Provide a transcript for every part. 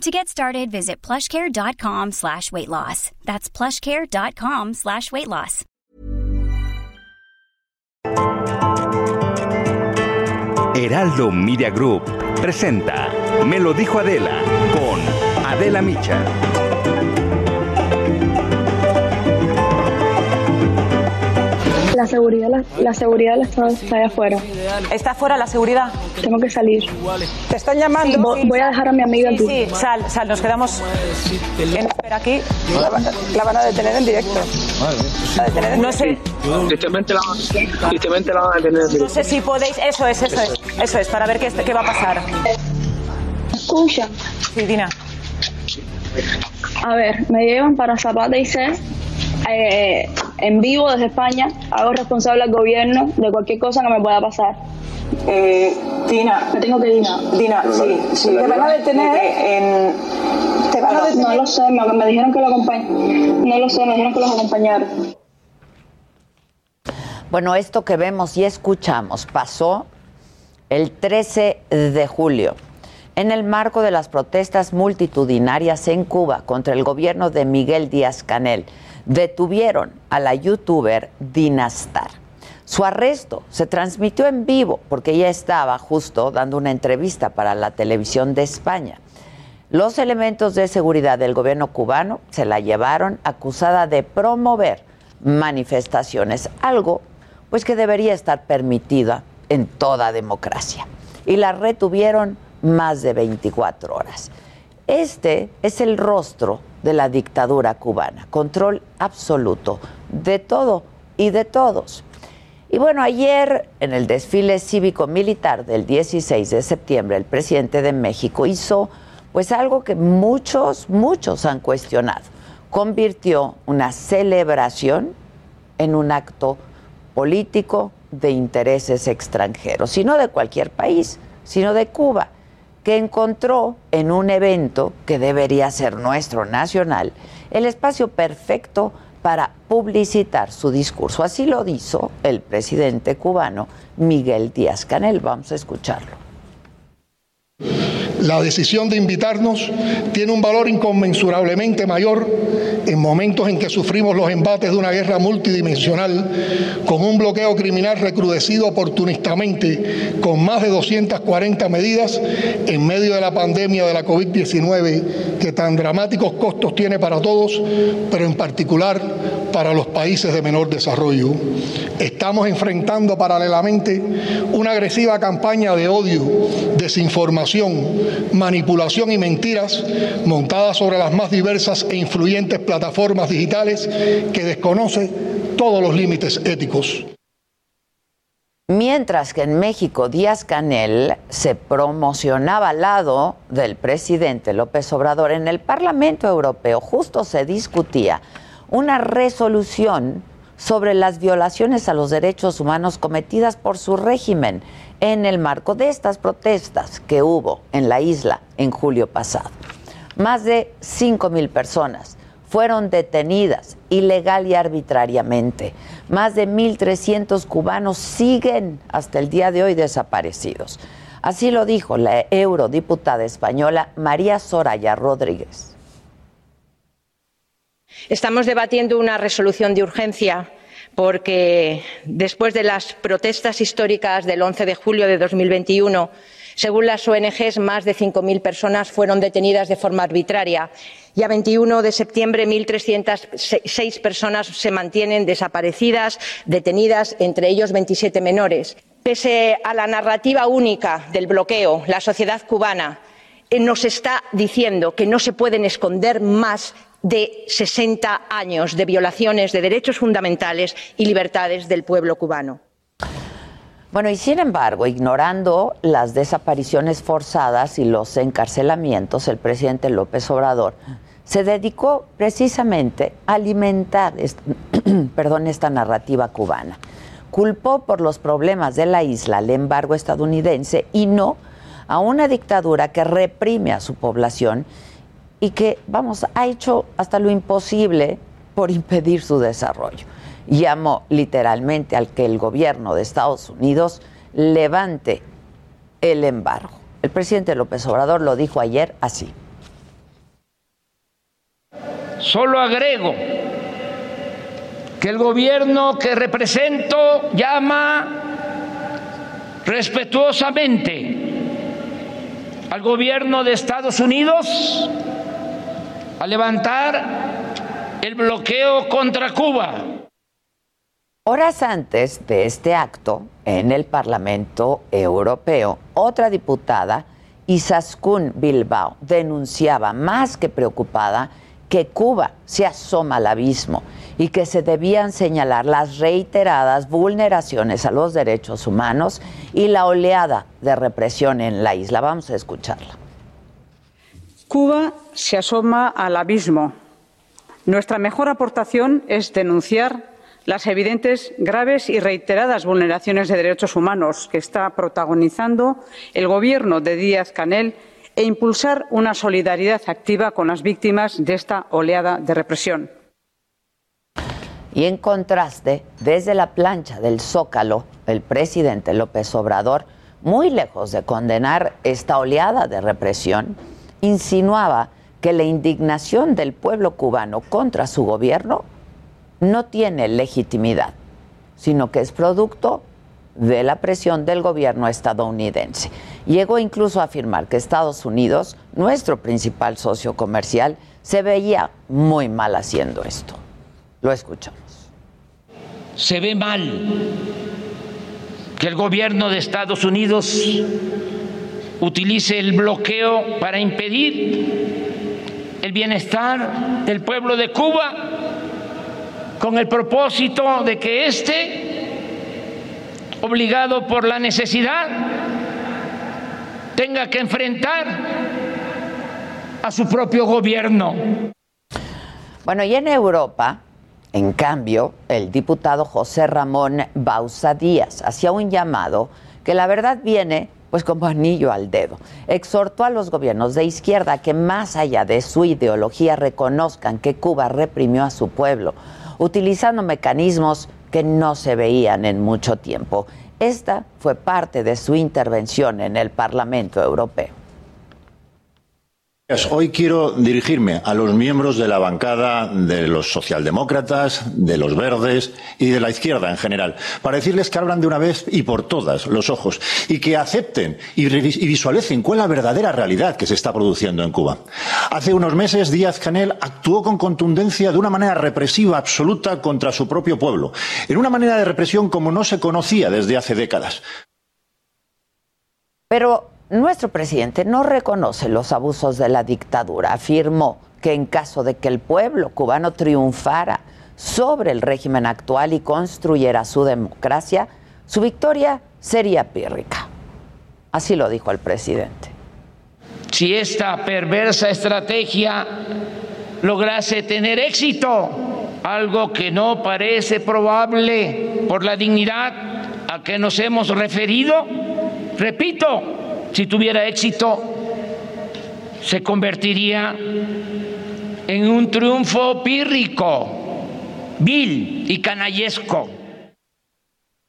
To get started, visit plushcare.com slash weight loss. That's plushcare.com slash weight loss. Heraldo Media Group presenta Me lo dijo Adela con Adela Micha. La seguridad, la, la seguridad del Estado está allá afuera. ¿Está fuera la seguridad? Tengo que salir. Te están llamando. Vo- voy a dejar a mi amiga Sí, aquí. sí, sal, sal, nos quedamos en espera aquí. La, van- la van a detener en directo. La detener en- no sé, Tristemente la, tristemente la van a tener. no sé si podéis. Eso es, eso es, eso es, para ver qué, qué va a pasar. Escucha, Sí, Dina. a ver, me llevan para Zapata y C. eh, en vivo desde España. Hago responsable al gobierno de cualquier cosa que me pueda pasar. Eh, Dina, Me tengo que ir. Dina, sí, sí. Te van a detener en. Te van a No detener. lo sé, me, me dijeron que lo acompañ- No lo sé, me dijeron que los acompañaron. Bueno, esto que vemos y escuchamos pasó el 13 de julio en el marco de las protestas multitudinarias en Cuba contra el gobierno de Miguel Díaz Canel. Detuvieron a la youtuber Dinastar. Su arresto se transmitió en vivo porque ella estaba justo dando una entrevista para la televisión de España. Los elementos de seguridad del gobierno cubano se la llevaron acusada de promover manifestaciones, algo pues que debería estar permitida en toda democracia. Y la retuvieron más de 24 horas. Este es el rostro de la dictadura cubana, control absoluto de todo y de todos. Y bueno, ayer en el desfile cívico-militar del 16 de septiembre, el presidente de México hizo pues algo que muchos, muchos han cuestionado. Convirtió una celebración en un acto político de intereses extranjeros, y no de cualquier país, sino de Cuba, que encontró en un evento que debería ser nuestro nacional el espacio perfecto para publicitar su discurso. Así lo hizo el presidente cubano Miguel Díaz Canel. Vamos a escucharlo. La decisión de invitarnos tiene un valor inconmensurablemente mayor en momentos en que sufrimos los embates de una guerra multidimensional con un bloqueo criminal recrudecido oportunistamente con más de 240 medidas en medio de la pandemia de la COVID-19 que tan dramáticos costos tiene para todos, pero en particular para los países de menor desarrollo. Estamos enfrentando paralelamente una agresiva campaña de odio, desinformación, manipulación y mentiras montada sobre las más diversas e influyentes plataformas digitales que desconoce todos los límites éticos. Mientras que en México Díaz Canel se promocionaba al lado del presidente López Obrador, en el Parlamento Europeo justo se discutía una resolución sobre las violaciones a los derechos humanos cometidas por su régimen en el marco de estas protestas que hubo en la isla en julio pasado. Más de 5 mil personas fueron detenidas ilegal y arbitrariamente. Más de 1.300 cubanos siguen hasta el día de hoy desaparecidos. Así lo dijo la eurodiputada española María Soraya Rodríguez. Estamos debatiendo una resolución de urgencia porque después de las protestas históricas del 11 de julio de 2021, según las ONG, más de 5.000 personas fueron detenidas de forma arbitraria y a 21 de septiembre 1.306 personas se mantienen desaparecidas, detenidas, entre ellos 27 menores. Pese a la narrativa única del bloqueo, la sociedad cubana eh, nos está diciendo que no se pueden esconder más de 60 años de violaciones de derechos fundamentales y libertades del pueblo cubano. Bueno, y sin embargo, ignorando las desapariciones forzadas y los encarcelamientos, el presidente López Obrador se dedicó precisamente a alimentar, est- perdón, esta narrativa cubana. Culpó por los problemas de la isla al embargo estadounidense y no a una dictadura que reprime a su población y que, vamos, ha hecho hasta lo imposible por impedir su desarrollo. Llamó literalmente al que el gobierno de Estados Unidos levante el embargo. El presidente López Obrador lo dijo ayer así. Solo agrego que el gobierno que represento llama respetuosamente al gobierno de Estados Unidos a levantar el bloqueo contra Cuba. Horas antes de este acto, en el Parlamento Europeo, otra diputada, Isaskun Bilbao, denunciaba más que preocupada que Cuba se asoma al abismo y que se debían señalar las reiteradas vulneraciones a los derechos humanos y la oleada de represión en la isla. Vamos a escucharla. Cuba se asoma al abismo. Nuestra mejor aportación es denunciar las evidentes, graves y reiteradas vulneraciones de derechos humanos que está protagonizando el Gobierno de Díaz Canel e impulsar una solidaridad activa con las víctimas de esta oleada de represión. Y en contraste, desde la plancha del Zócalo, el presidente López Obrador, muy lejos de condenar esta oleada de represión, insinuaba que la indignación del pueblo cubano contra su gobierno no tiene legitimidad, sino que es producto de la presión del gobierno estadounidense. Llegó incluso a afirmar que Estados Unidos, nuestro principal socio comercial, se veía muy mal haciendo esto. Lo escuchamos. Se ve mal que el gobierno de Estados Unidos utilice el bloqueo para impedir el bienestar del pueblo de Cuba con el propósito de que éste, obligado por la necesidad, tenga que enfrentar a su propio gobierno. Bueno, y en Europa, en cambio, el diputado José Ramón Bausa Díaz hacía un llamado que la verdad viene pues como anillo al dedo. Exhortó a los gobiernos de izquierda que más allá de su ideología reconozcan que Cuba reprimió a su pueblo, utilizando mecanismos que no se veían en mucho tiempo. Esta fue parte de su intervención en el Parlamento Europeo. Hoy quiero dirigirme a los miembros de la bancada de los socialdemócratas, de los verdes y de la izquierda en general, para decirles que abran de una vez y por todas los ojos y que acepten y, visualicen cuál es la verdadera realidad que se está produciendo en Cuba. Hace unos meses Díaz Canel actuó con contundencia de una manera represiva absoluta contra su propio pueblo, en una manera de represión como no se conocía desde hace décadas. Pero nuestro presidente no reconoce los abusos de la dictadura. Afirmó que en caso de que el pueblo cubano triunfara sobre el régimen actual y construyera su democracia, su victoria sería pírrica. Así lo dijo el presidente. Si esta perversa estrategia lograse tener éxito, algo que no parece probable por la dignidad a que nos hemos referido, repito, si tuviera éxito, se convertiría en un triunfo pírrico, vil y canallesco.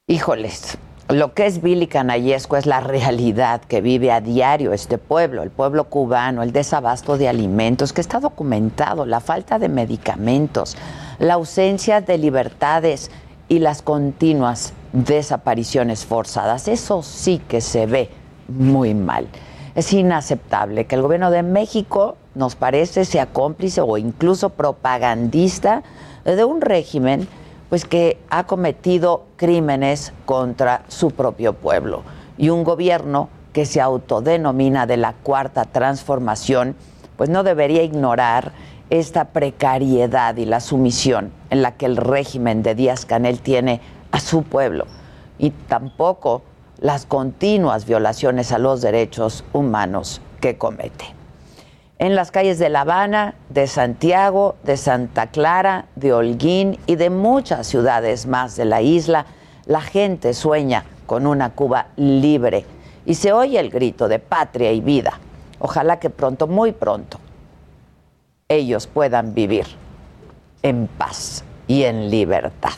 Híjoles, lo que es vil y canallesco es la realidad que vive a diario este pueblo, el pueblo cubano, el desabasto de alimentos, que está documentado, la falta de medicamentos, la ausencia de libertades y las continuas desapariciones forzadas. Eso sí que se ve muy mal. Es inaceptable que el gobierno de México, nos parece, sea cómplice o incluso propagandista de un régimen pues que ha cometido crímenes contra su propio pueblo y un gobierno que se autodenomina de la cuarta transformación, pues no debería ignorar esta precariedad y la sumisión en la que el régimen de Díaz Canel tiene a su pueblo y tampoco las continuas violaciones a los derechos humanos que comete. En las calles de La Habana, de Santiago, de Santa Clara, de Holguín y de muchas ciudades más de la isla, la gente sueña con una Cuba libre y se oye el grito de patria y vida. Ojalá que pronto, muy pronto, ellos puedan vivir en paz y en libertad.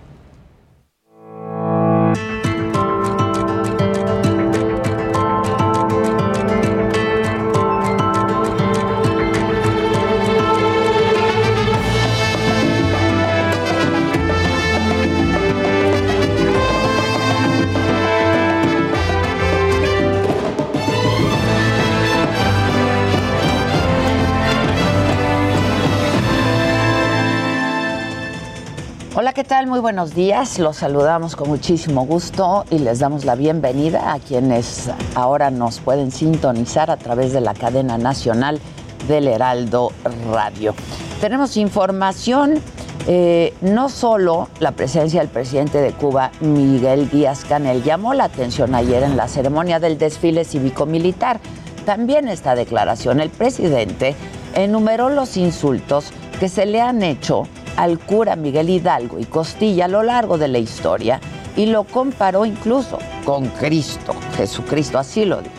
¿Qué tal? Muy buenos días. Los saludamos con muchísimo gusto y les damos la bienvenida a quienes ahora nos pueden sintonizar a través de la cadena nacional del Heraldo Radio. Tenemos información, eh, no solo la presencia del presidente de Cuba, Miguel Díaz Canel, llamó la atención ayer en la ceremonia del desfile cívico-militar. También esta declaración, el presidente enumeró los insultos que se le han hecho al cura Miguel Hidalgo y Costilla a lo largo de la historia y lo comparó incluso con Cristo, Jesucristo, así lo dijo.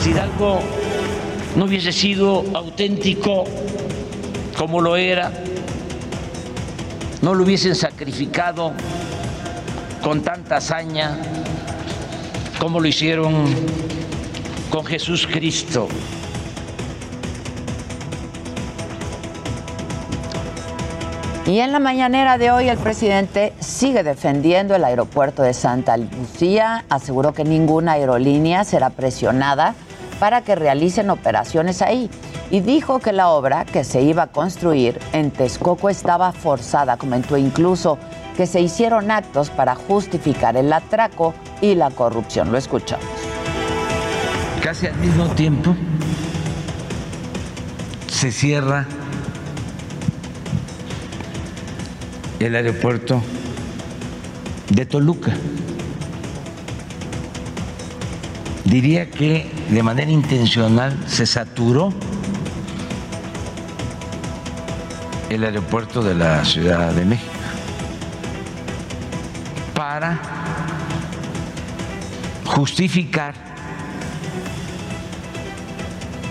Si Hidalgo no hubiese sido auténtico como lo era, no lo hubiesen sacrificado con tanta hazaña como lo hicieron con Jesús Cristo. Y en la mañanera de hoy el presidente sigue defendiendo el aeropuerto de Santa Lucía, aseguró que ninguna aerolínea será presionada para que realicen operaciones ahí y dijo que la obra que se iba a construir en Texcoco estaba forzada, comentó incluso que se hicieron actos para justificar el atraco y la corrupción. Lo escuchamos. Casi al mismo tiempo se cierra el aeropuerto de Toluca. Diría que de manera intencional se saturó el aeropuerto de la Ciudad de México para justificar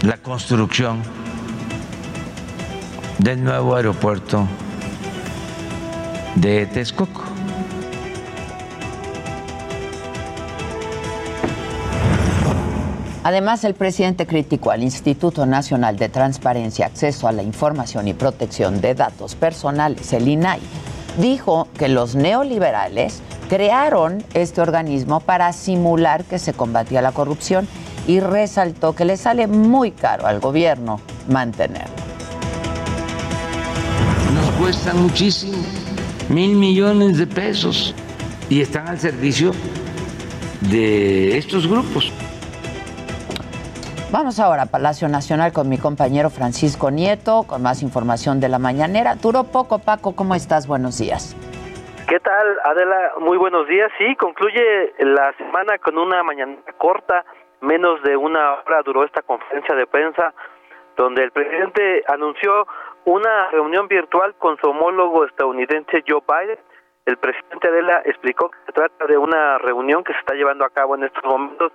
la construcción del nuevo aeropuerto de Texcoco. Además, el presidente criticó al Instituto Nacional de Transparencia, Acceso a la Información y Protección de Datos Personales, el INAI. Dijo que los neoliberales crearon este organismo para simular que se combatía la corrupción y resaltó que le sale muy caro al gobierno mantenerlo. Nos cuesta muchísimo mil millones de pesos y están al servicio de estos grupos. Vamos ahora a Palacio Nacional con mi compañero Francisco Nieto con más información de la mañanera. Duró poco, Paco, ¿cómo estás? Buenos días. ¿Qué tal, Adela? Muy buenos días. Sí, concluye la semana con una mañana corta, menos de una hora duró esta conferencia de prensa, donde el presidente anunció una reunión virtual con su homólogo estadounidense Joe Biden. El presidente Adela explicó que se trata de una reunión que se está llevando a cabo en estos momentos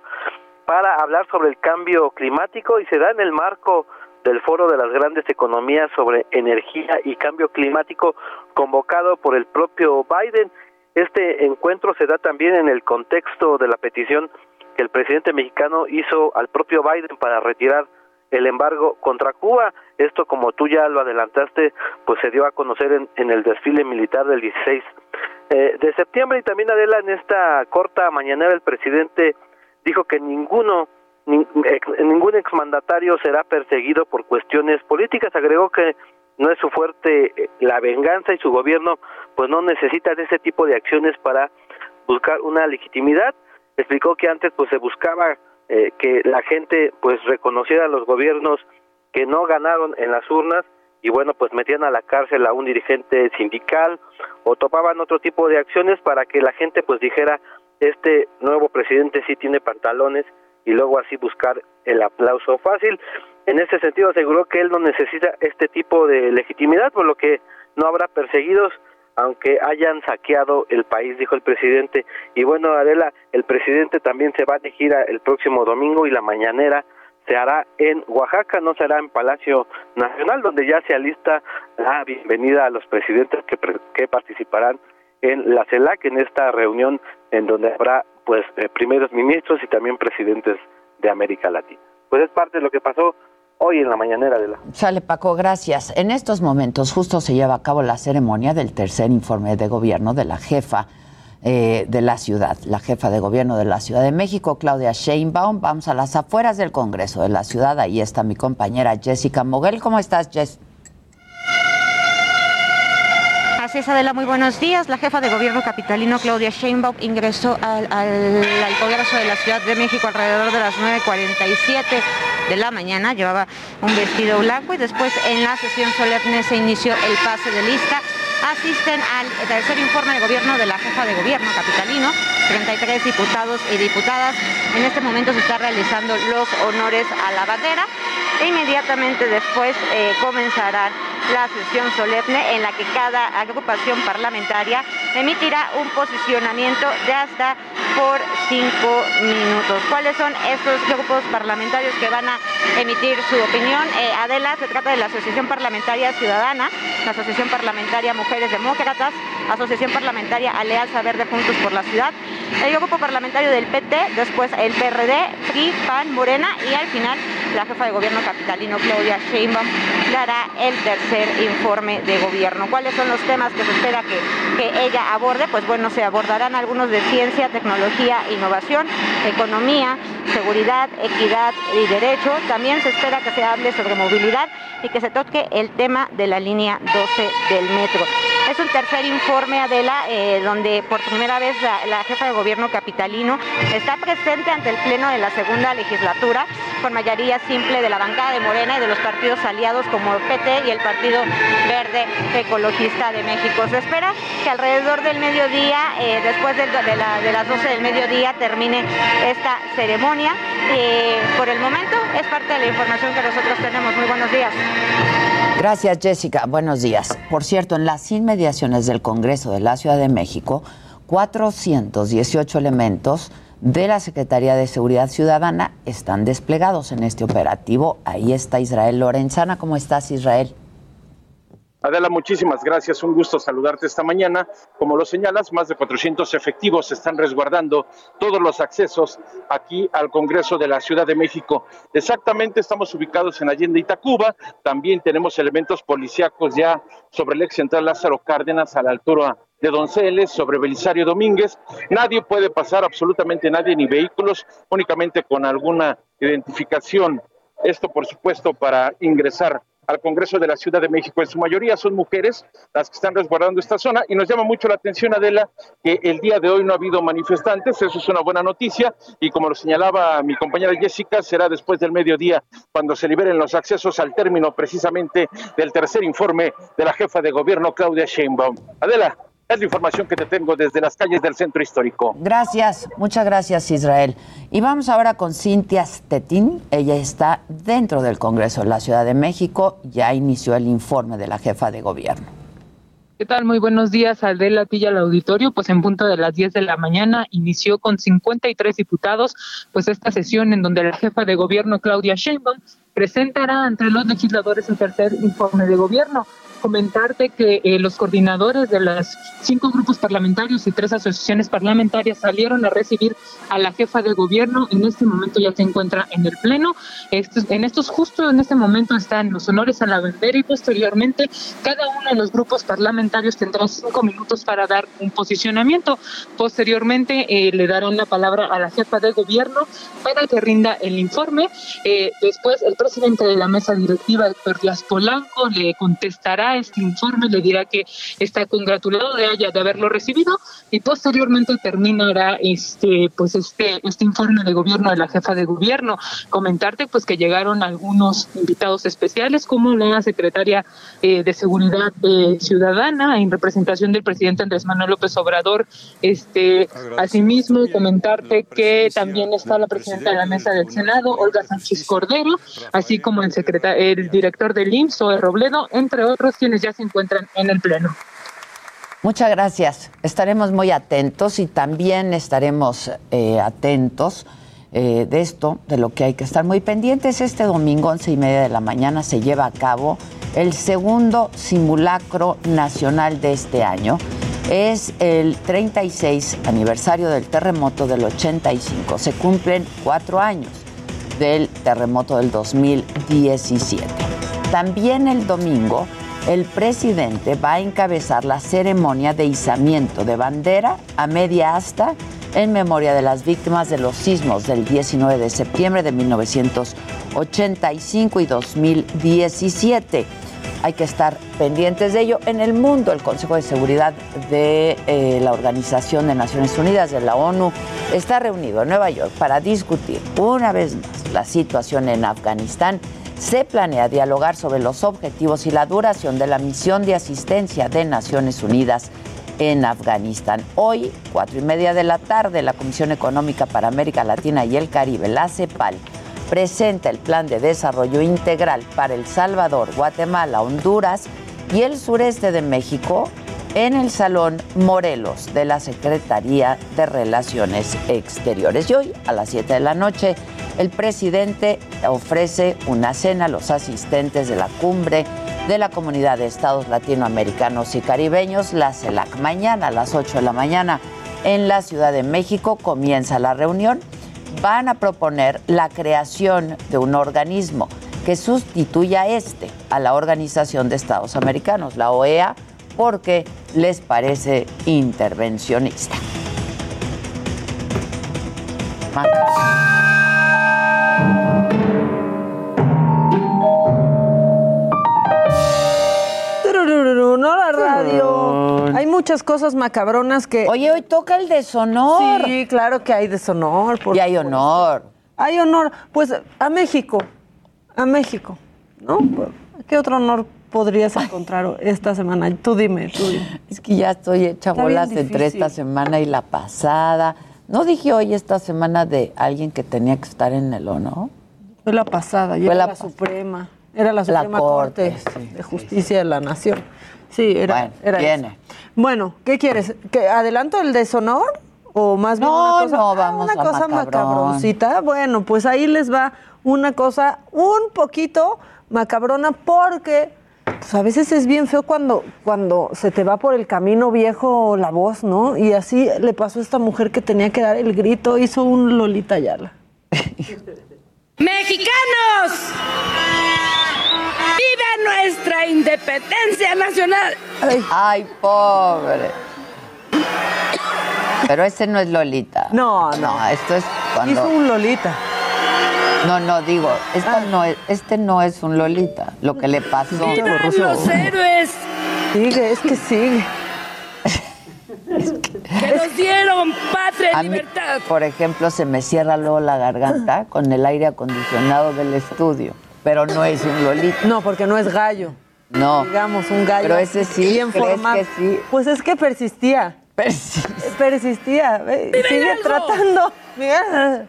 para hablar sobre el cambio climático y se da en el marco del Foro de las Grandes Economías sobre Energía y Cambio Climático convocado por el propio Biden. Este encuentro se da también en el contexto de la petición que el presidente mexicano hizo al propio Biden para retirar el embargo contra Cuba. Esto, como tú ya lo adelantaste, pues se dio a conocer en, en el desfile militar del 16 eh, de septiembre y también Adela en esta corta mañanera el presidente dijo que ninguno ningún exmandatario será perseguido por cuestiones políticas. Agregó que no es su fuerte eh, la venganza y su gobierno pues no necesita de ese tipo de acciones para buscar una legitimidad. Explicó que antes pues se buscaba eh, que la gente pues reconociera a los gobiernos que no ganaron en las urnas y bueno, pues metían a la cárcel a un dirigente sindical o topaban otro tipo de acciones para que la gente pues dijera, este nuevo presidente sí tiene pantalones y luego así buscar el aplauso fácil. En ese sentido aseguró que él no necesita este tipo de legitimidad, por lo que no habrá perseguidos aunque hayan saqueado el país, dijo el presidente. Y bueno, Adela, el presidente también se va a elegir el próximo domingo y la mañanera se hará en Oaxaca, no será en Palacio Nacional, donde ya se alista la bienvenida a los presidentes que, que participarán en la CELAC, en esta reunión en donde habrá pues eh, primeros ministros y también presidentes de América Latina. Pues es parte de lo que pasó hoy en la mañanera de la. Sale Paco, gracias. En estos momentos justo se lleva a cabo la ceremonia del tercer informe de gobierno de la jefa eh, de la ciudad, la jefa de gobierno de la Ciudad de México, Claudia Sheinbaum. Vamos a las afueras del Congreso de la ciudad. Ahí está mi compañera Jessica Moguel. ¿Cómo estás, Jess? Es, Adela, muy buenos días. La jefa de gobierno capitalino, Claudia Sheinbaum, ingresó al, Congreso de la Ciudad de México alrededor de las 9.47 de la mañana. Llevaba un vestido blanco y después en la sesión solemne se inició el pase de lista. Asisten al tercer informe de gobierno de la jefa de gobierno capitalino, 33 diputados y diputadas. En este momento se está realizando los honores a la bandera e inmediatamente después eh, comenzará la sesión solemne en la que cada agrupación parlamentaria emitirá un posicionamiento de hasta por cinco minutos. ¿Cuáles son estos grupos parlamentarios que van a emitir su opinión? Eh, Adela, se trata de la Asociación Parlamentaria Ciudadana, la Asociación Parlamentaria Mujeres Demócratas, Asociación Parlamentaria Alianza Verde Juntos por la Ciudad, el grupo parlamentario del PT, después el PRD, PRI, PAN, Morena y al final la jefa de gobierno capitalino Claudia Sheinbaum dará el tercer informe de gobierno. ¿Cuáles son los temas que se espera que, que ella aborde? Pues bueno, se abordarán algunos de ciencia, tecnología, innovación, economía, seguridad, equidad y derecho. También se espera que se hable sobre movilidad y que se toque el tema de la línea 12 del metro. Es un tercer informe, Adela, eh, donde por primera vez la, jefa de gobierno capitalino está presente ante el Pleno de la segunda legislatura con mayoría simple de la bancada de Morena y de los partidos aliados como PT y el Partido Verde Ecologista de México. Se espera que alrededor del mediodía, eh, después de, de, las 12 del mediodía, termine esta ceremonia. Eh, por el momento es parte de la información que nosotros tenemos. Muy buenos días. Gracias, Jessica. Buenos días. Por cierto, en las inmediaciones del Congreso de la Ciudad de México, 418 elementos de la Secretaría de Seguridad Ciudadana están desplegados en este operativo. Ahí está Israel Lorenzana. ¿Cómo estás, Israel? Adela, muchísimas gracias. Un gusto saludarte esta mañana. Como lo señalas, más de 400 efectivos están resguardando todos los accesos aquí al Congreso de la Ciudad de México. Exactamente, estamos ubicados en Allende Itacuba. También tenemos elementos policíacos ya sobre el ex central Lázaro Cárdenas a la altura de Donceles, sobre Belisario Domínguez. Nadie puede pasar, absolutamente nadie, ni vehículos, únicamente con alguna identificación. Esto, por supuesto, para ingresar al Congreso de la Ciudad de México. En su mayoría son mujeres las que están resguardando esta zona y nos llama mucho la atención, Adela, que el día de hoy no ha habido manifestantes, eso es una buena noticia y como lo señalaba mi compañera Jessica, será después del mediodía cuando se liberen los accesos al término precisamente del tercer informe de la jefa de gobierno, Claudia Sheinbaum. Adela. Es la información que te tengo desde las calles del centro histórico. Gracias, muchas gracias Israel. Y vamos ahora con Cintia Stettin. Ella está dentro del Congreso de la Ciudad de México. Ya inició el informe de la jefa de gobierno. ¿Qué tal? Muy buenos días, Adela Tilla, al auditorio. Pues en punto de las 10 de la mañana inició con 53 diputados, pues esta sesión en donde la jefa de gobierno, Claudia Sheinbaum, presentará ante los legisladores el tercer informe de gobierno comentarte que eh, los coordinadores de los cinco grupos parlamentarios y tres asociaciones parlamentarias salieron a recibir a la jefa de gobierno. En este momento ya se encuentra en el Pleno. Estos, en estos, justo en este momento están los honores a la bandera y posteriormente cada uno de los grupos parlamentarios tendrá cinco minutos para dar un posicionamiento. Posteriormente eh, le darán la palabra a la jefa de gobierno para que rinda el informe. Eh, después el presidente de la mesa directiva, Héctor Díaz Polanco, le contestará leerá este informe, le dirá que está congratulado de haya de haberlo recibido y posteriormente terminará este pues este este informe de gobierno de la jefa de gobierno. Comentarte pues que llegaron algunos invitados especiales como la secretaria eh, de Seguridad eh, Ciudadana en representación del presidente Andrés Manuel López Obrador. Este asimismo comentarte que también está la presidenta de la mesa del Senado, Olga Sánchez Cordero, así como el secretario, el director del IMSS, Zoe Robledo, entre otros ya se encuentran en el pleno. Muchas gracias. Estaremos muy atentos y también estaremos eh, atentos eh, de esto, de lo que hay que estar muy pendientes. Este domingo, once y media de la mañana, se lleva a cabo el segundo simulacro nacional de este año. Es el 36 aniversario del terremoto del 85. Se cumplen cuatro años del terremoto del 2017. También el domingo el presidente va a encabezar la ceremonia de izamiento de bandera a media asta en memoria de las víctimas de los sismos del 19 de septiembre de 1985 y 2017. Hay que estar pendientes de ello. En el mundo, el Consejo de Seguridad de eh, la Organización de Naciones Unidas, de la ONU, está reunido en Nueva York para discutir una vez más la situación en Afganistán se planea dialogar sobre los objetivos y la duración de la misión de asistencia de Naciones Unidas en Afganistán. Hoy, cuatro y media de la tarde, la Comisión Económica para América Latina y el Caribe, la CEPAL, presenta el Plan de Desarrollo Integral para El Salvador, Guatemala, Honduras y el sureste de México en el Salón Morelos de la Secretaría de Relaciones Exteriores. Y hoy, a las 7 de la noche, el presidente ofrece una cena a los asistentes de la cumbre de la Comunidad de Estados Latinoamericanos y Caribeños, la CELAC. Mañana a las 8 de la mañana en la Ciudad de México comienza la reunión. Van a proponer la creación de un organismo que sustituya a este, a la Organización de Estados Americanos, la OEA, porque les parece intervencionista. No la radio. Hay muchas cosas macabronas que. Oye, hoy toca el deshonor. Sí, claro que hay deshonor. y hay honor. Hay honor. Pues a México. A México. ¿No? ¿Qué otro honor podrías encontrar esta semana? Tú dime, tú dime. Es que ya estoy hecha bolas entre esta semana y la pasada. No dije hoy esta semana de alguien que tenía que estar en el honor. Fue la pasada, ya la, Suprema. Era la Suprema Corte, de Justicia de la Nación. Sí, era, viene. Bueno, ¿qué quieres? ¿Que adelanto el deshonor? ¿O más bien no, una cosa, no, vamos una cosa macabroncita? Bueno, pues ahí les va una cosa un poquito macabrona porque pues a veces es bien feo cuando, cuando se te va por el camino viejo la voz, ¿no? Y así le pasó a esta mujer que tenía que dar el grito, hizo un Lolita Yala. ¡Mexicanos! ¡Viva nuestra independencia nacional! Ay, pobre. Pero ese no es Lolita. No, no. esto es cuando... Hizo un Lolita. No, no, digo, ah. no es, este no es un Lolita, lo que le pasó. ¡Vivan los héroes! Sigue, es que sigue. que nos dieron patria y libertad. por ejemplo, se me cierra luego la garganta con el aire acondicionado del estudio, pero no es un lolito. No, porque no es gallo. No. Digamos, un gallo. Pero ese sí, bien que sí? Pues es que persistía. Persistía. Persistía. Sigue tratando. Mira.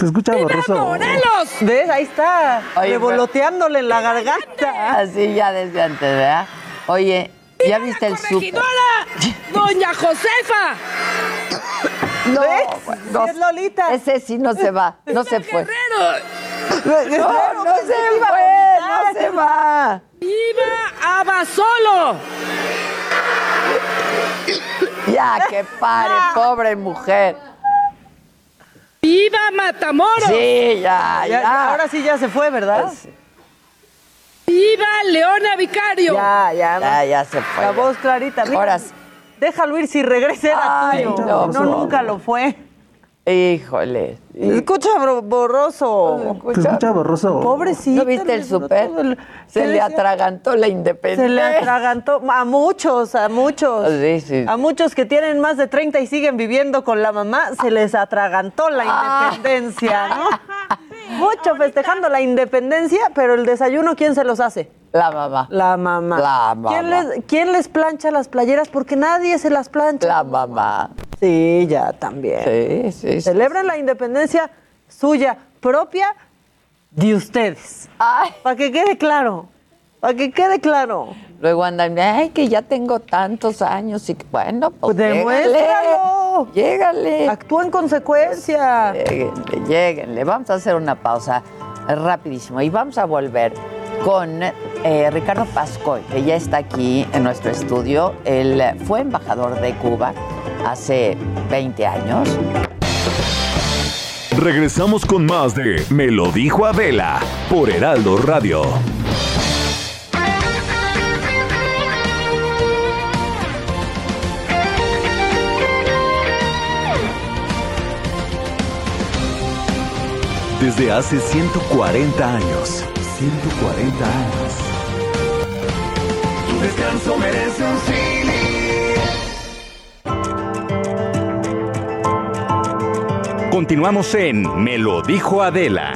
Te escucha borroso. Morelos! ¿Ves? Ahí está. revoloteándole en la garganta. Así ya desde antes, ¿verdad? Oye, ¿Ya viste el súper? ¡Doña Josefa! No, no, es Lolita. Ese sí no se va, no se fue. No, no se fue, no se va. ¡Viva Abasolo! Ya, que pare, pobre mujer. ¡Viva Matamoros! Sí, ya, ya. Ahora sí ya se fue, ¿verdad? Pues ¡Viva Leona Vicario! Ya, ya. Ya, ya se fue. La voz clarita. Mira, Déjalo ir si regrese era tuyo. No, no, nunca lo fue. Híjole. Escucha borroso. Se escucha borroso. Pobrecito. ¿No viste el súper? Se le atragantó la independencia. Se le atragantó a muchos, a muchos. Sí, sí. A muchos que tienen más de 30 y siguen viviendo con la mamá, se les atragantó la Ah. independencia, ¿no? Mucho festejando la independencia, pero el desayuno, ¿quién se los hace? La mamá. La mamá. La mamá. ¿Quién les, quién les plancha las playeras? Porque nadie se las plancha. La mamá. Sí, ya también. Sí, sí, sí. Celebren la independencia suya, propia, de ustedes. Para que quede claro. Para que quede claro. Luego andan, ay, que ya tengo tantos años y que, bueno, pues, Pues demuéstralo. llégale. Actúa en consecuencia. Lléguenle, lléguenle. Vamos a hacer una pausa rapidísimo y vamos a volver con eh, Ricardo Pascoy, que ya está aquí en nuestro estudio. Él fue embajador de Cuba hace 20 años. Regresamos con más de Me lo dijo Adela por Heraldo Radio. Desde hace 140 años. 140 años. Tu descanso merece un Continuamos en Me lo dijo Adela.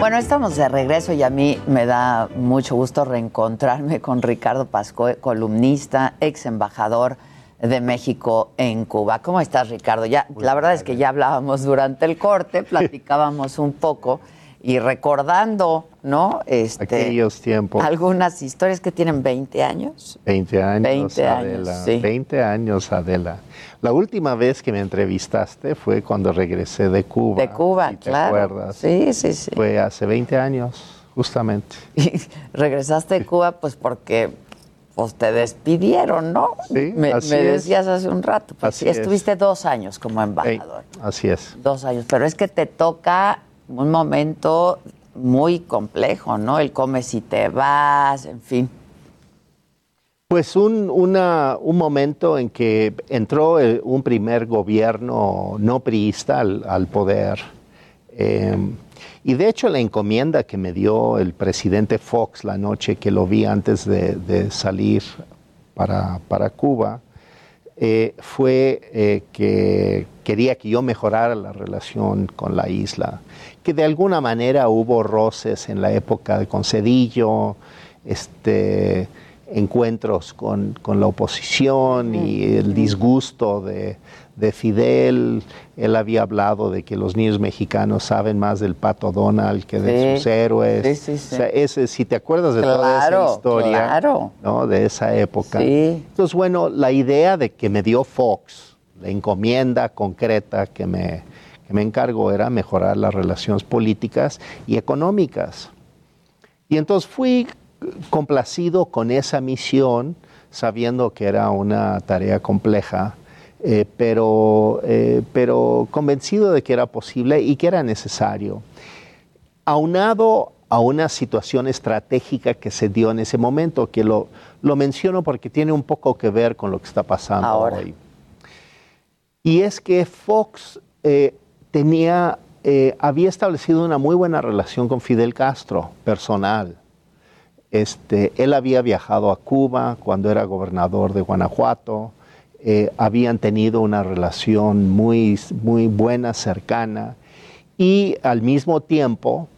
Bueno, estamos de regreso y a mí me da mucho gusto reencontrarme con Ricardo Pascoe, columnista, ex embajador de México en Cuba. ¿Cómo estás, Ricardo? Ya, la verdad es que ya hablábamos durante el corte, platicábamos un poco y recordando, ¿no? Este, Aquellos tiempos. Algunas historias que tienen 20 años. 20 años, 20 años, Adela. sí. 20 años, Adela. La última vez que me entrevistaste fue cuando regresé de Cuba. De Cuba, si te claro. acuerdas. Sí, sí, sí. Fue hace 20 años, justamente. Regresaste de Cuba, pues porque pues, te despidieron, ¿no? Sí, me, así me es. decías hace un rato. Pues, Así sí, es. estuviste dos años como embajador. Así es. Dos años. Pero es que te toca un momento muy complejo, ¿no? El come si te vas, en fin. Pues un, una- un momento en que entró el- un primer gobierno no priista al, al poder. Eh, y de hecho la encomienda que me dio el presidente Fox la noche que lo vi antes de, de salir para, para Cuba eh, fue eh, que quería que yo mejorara la relación con la isla, que de alguna manera hubo roces en la época de Concedillo, este, encuentros con, con la oposición y el disgusto de, de Fidel. Él había hablado de que los niños mexicanos saben más del pato Donald que de Sí. sus héroes. Sí, sí, sí. O sea, ese, si te acuerdas de toda esa historia claro. ¿no? de esa época. Entonces, bueno, la idea de que me dio Fox, la encomienda concreta que me, que me encargó era mejorar las relaciones políticas y económicas. Y entonces fui complacido con esa misión, sabiendo que era una tarea compleja, eh, pero, eh, pero convencido de que era posible y que era necesario. Aunado a una situación estratégica que se dio en ese momento, que lo, lo menciono porque tiene un poco que ver con lo que está pasando Ahora. hoy. Y es que Fox eh, tenía, eh, había establecido una muy buena relación con Fidel Castro, personal. Este, él había viajado a Cuba cuando era gobernador de Guanajuato, eh, habían tenido una relación muy, muy buena, cercana, y al mismo tiempo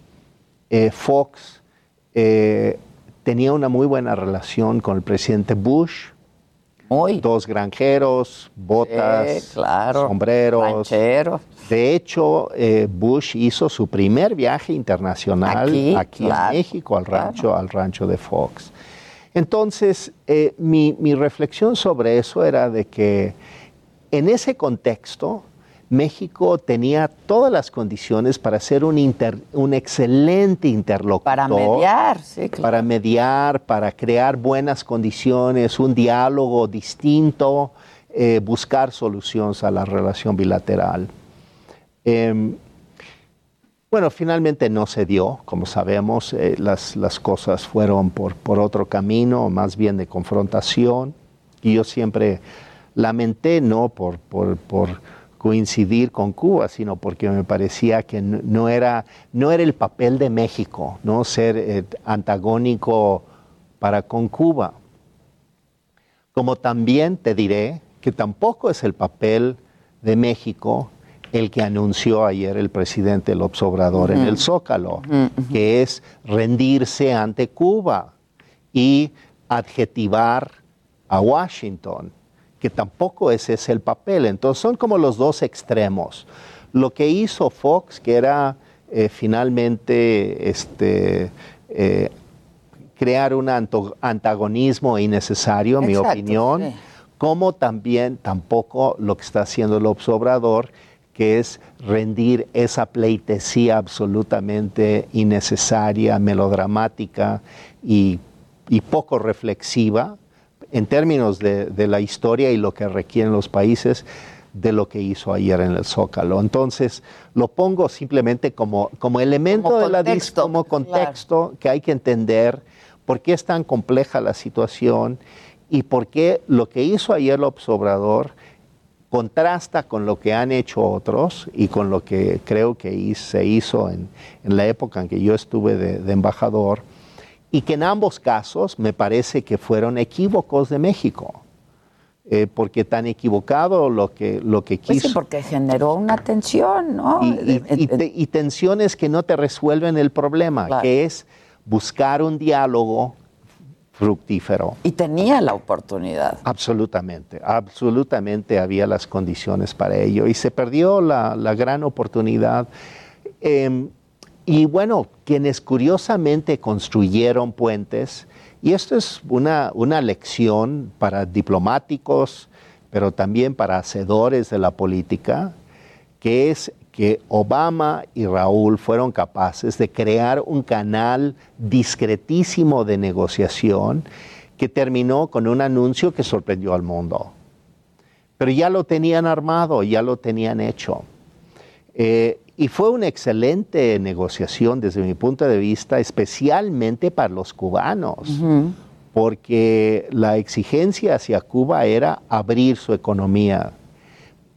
eh, Fox eh, tenía una muy buena relación con el presidente Bush. Dos granjeros, botas, Sí, claro. sombreros. Rancheros. De hecho, eh, Bush hizo su primer viaje internacional Aquí, aquí, claro, en México, al rancho, al rancho de Fox. Entonces, eh, mi, mi reflexión sobre eso era de que en ese contexto, México tenía todas las condiciones para ser un, inter- un excelente interlocutor. Para mediar, sí, claro. Para mediar, para crear buenas condiciones, un diálogo distinto, eh, buscar soluciones a la relación bilateral. Em, bueno, finalmente no se dio, como sabemos, eh, las, las cosas fueron por, por otro camino, más bien de confrontación, y yo siempre lamenté no por, por, por coincidir con Cuba, sino porque me parecía que no era, no era el papel de México, no ser eh, antagónico para con Cuba. Como también te diré que tampoco es el papel de México el que anunció ayer el presidente López Obrador en el Zócalo, que es rendirse ante Cuba y adjetivar a Washington, que tampoco ese es el papel. Entonces son como los dos extremos. Lo que hizo Fox, que era eh, finalmente este, eh, crear un antagonismo innecesario, en mi opinión, sí. como también tampoco lo que está haciendo López Obrador, que es rendir esa pleitesía absolutamente innecesaria, melodramática y, y poco reflexiva en términos de, de la historia y lo que requieren los países de lo que hizo ayer en el Zócalo. Entonces, lo pongo simplemente como, como elemento Como de la contexto, como contexto que hay que entender por qué es tan compleja la situación y por qué lo que hizo ayer López Obrador contrasta con lo que han hecho otros y con lo que creo que se hizo en, en la época en que yo estuve de, de embajador, y que en ambos casos me parece que fueron equívocos de México, eh, porque tan equivocado lo que, lo que Pues quiso sí, porque generó una tensión, ¿no? y, y- y te- y tensiones que no te resuelven el problema, Claro. que es buscar un diálogo fructífero. Y tenía la oportunidad. Absolutamente, absolutamente había las condiciones para ello y se perdió la, la gran oportunidad. Eh, y bueno, quienes curiosamente construyeron puentes, y esto es una, una lección para diplomáticos, pero también para hacedores de la política, que es que Obama y Raúl fueron capaces de crear un canal discretísimo de negociación que terminó con un anuncio que sorprendió al mundo. Pero ya lo tenían armado, ya lo tenían hecho. Eh, y fue una excelente negociación desde mi punto de vista, especialmente para los cubanos, porque la exigencia hacia Cuba era abrir su economía,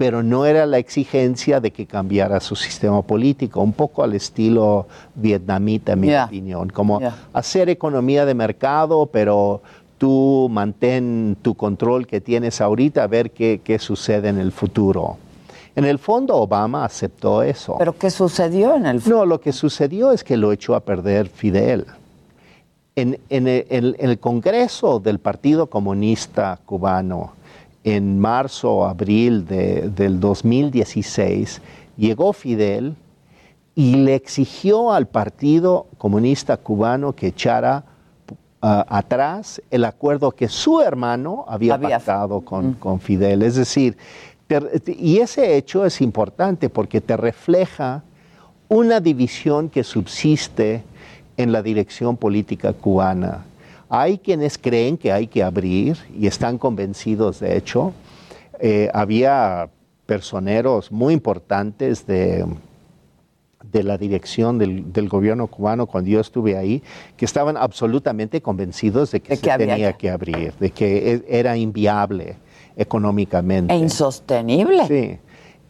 pero no era la exigencia de que cambiara su sistema político, un poco al estilo vietnamita, en mi opinión, como hacer economía de mercado, pero tú mantén tu control que tienes ahorita, a ver qué, qué sucede en el futuro. En el fondo Obama aceptó eso. ¿Pero qué sucedió en el No, lo que sucedió es que lo echó a perder Fidel. En, en el, en el Congreso del Partido Comunista Cubano, en marzo o abril de- del 2016, llegó Fidel y le exigió al Partido Comunista Cubano que echara ah, atrás el acuerdo que su hermano había, Había- pactado con, con Fidel. Es decir, te- y ese hecho es importante porque te refleja una división que subsiste en la dirección política cubana. Hay quienes creen que hay que abrir y están convencidos, de hecho. Eh, había personeros muy importantes de, de la dirección del, del gobierno cubano cuando yo estuve ahí, que estaban absolutamente convencidos de que, De se que había tenía que abrir, de que e- era inviable económicamente. E insostenible. Sí.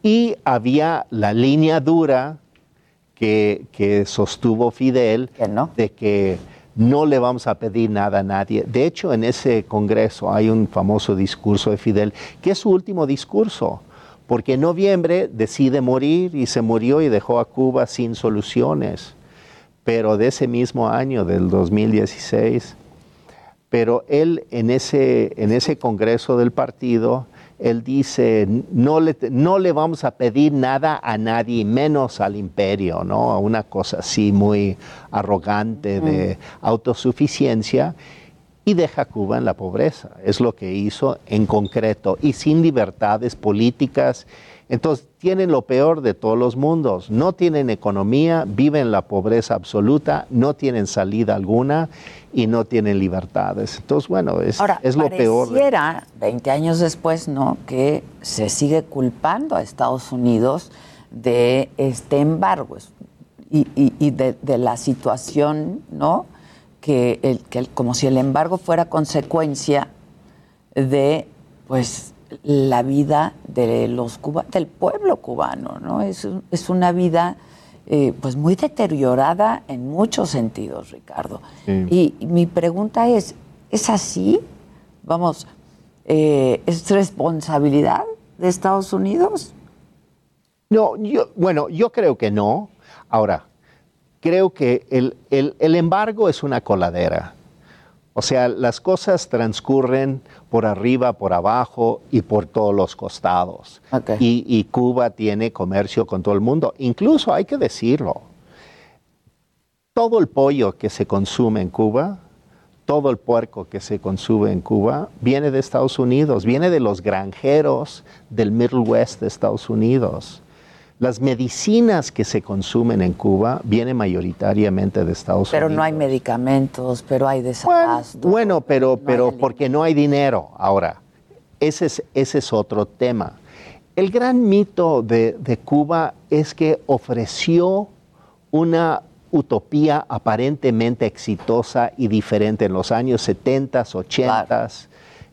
Y había la línea dura que, que sostuvo Fidel de que no le vamos a pedir nada a nadie. De hecho, en ese congreso hay un famoso discurso de Fidel, que es su último discurso, porque en noviembre decide morir y se murió y dejó a Cuba sin soluciones. Pero de ese mismo año, del 2016, pero él en ese, en ese congreso del partido, él dice, no le, no le vamos a pedir nada a nadie, menos al imperio, ¿no? Una cosa así muy arrogante de autosuficiencia y deja a Cuba en la pobreza. Es lo que hizo en concreto y sin libertades políticas. Entonces tienen lo peor de todos los mundos. No tienen economía, viven la pobreza absoluta, no tienen salida alguna y no tienen libertades. Entonces, bueno, es, Ahora, es lo peor. de- pareciera, 20 años después, ¿no? Que se sigue culpando a Estados Unidos de este embargo y, y- y de, de la situación, ¿no? Que, el, que el- como si el embargo fuera consecuencia de, pues, la vida de los cuba, del pueblo cubano, ¿no? Es, es una vida eh, pues muy deteriorada en muchos sentidos, Ricardo. Y, mi pregunta es, ¿es así? Vamos, eh, ¿es responsabilidad de Estados Unidos? No, yo, bueno, yo creo que no. Ahora, creo que el, el embargo es una coladera. O sea, las cosas transcurren por arriba, por abajo y por todos los costados. Y, Cuba tiene comercio con todo el mundo. Incluso hay que decirlo, todo el pollo que se consume en Cuba, todo el puerco que se consume en Cuba, viene de Estados Unidos, viene de los granjeros del Middle West de Estados Unidos. Las medicinas que se consumen en Cuba vienen mayoritariamente de Estados Unidos. Pero no hay medicamentos, pero hay desabasto. Bueno, pero, pero porque no hay dinero. Ahora, ese es, ese es otro tema. El gran mito de, de Cuba es que ofreció una utopía aparentemente exitosa y diferente en los años 70, 80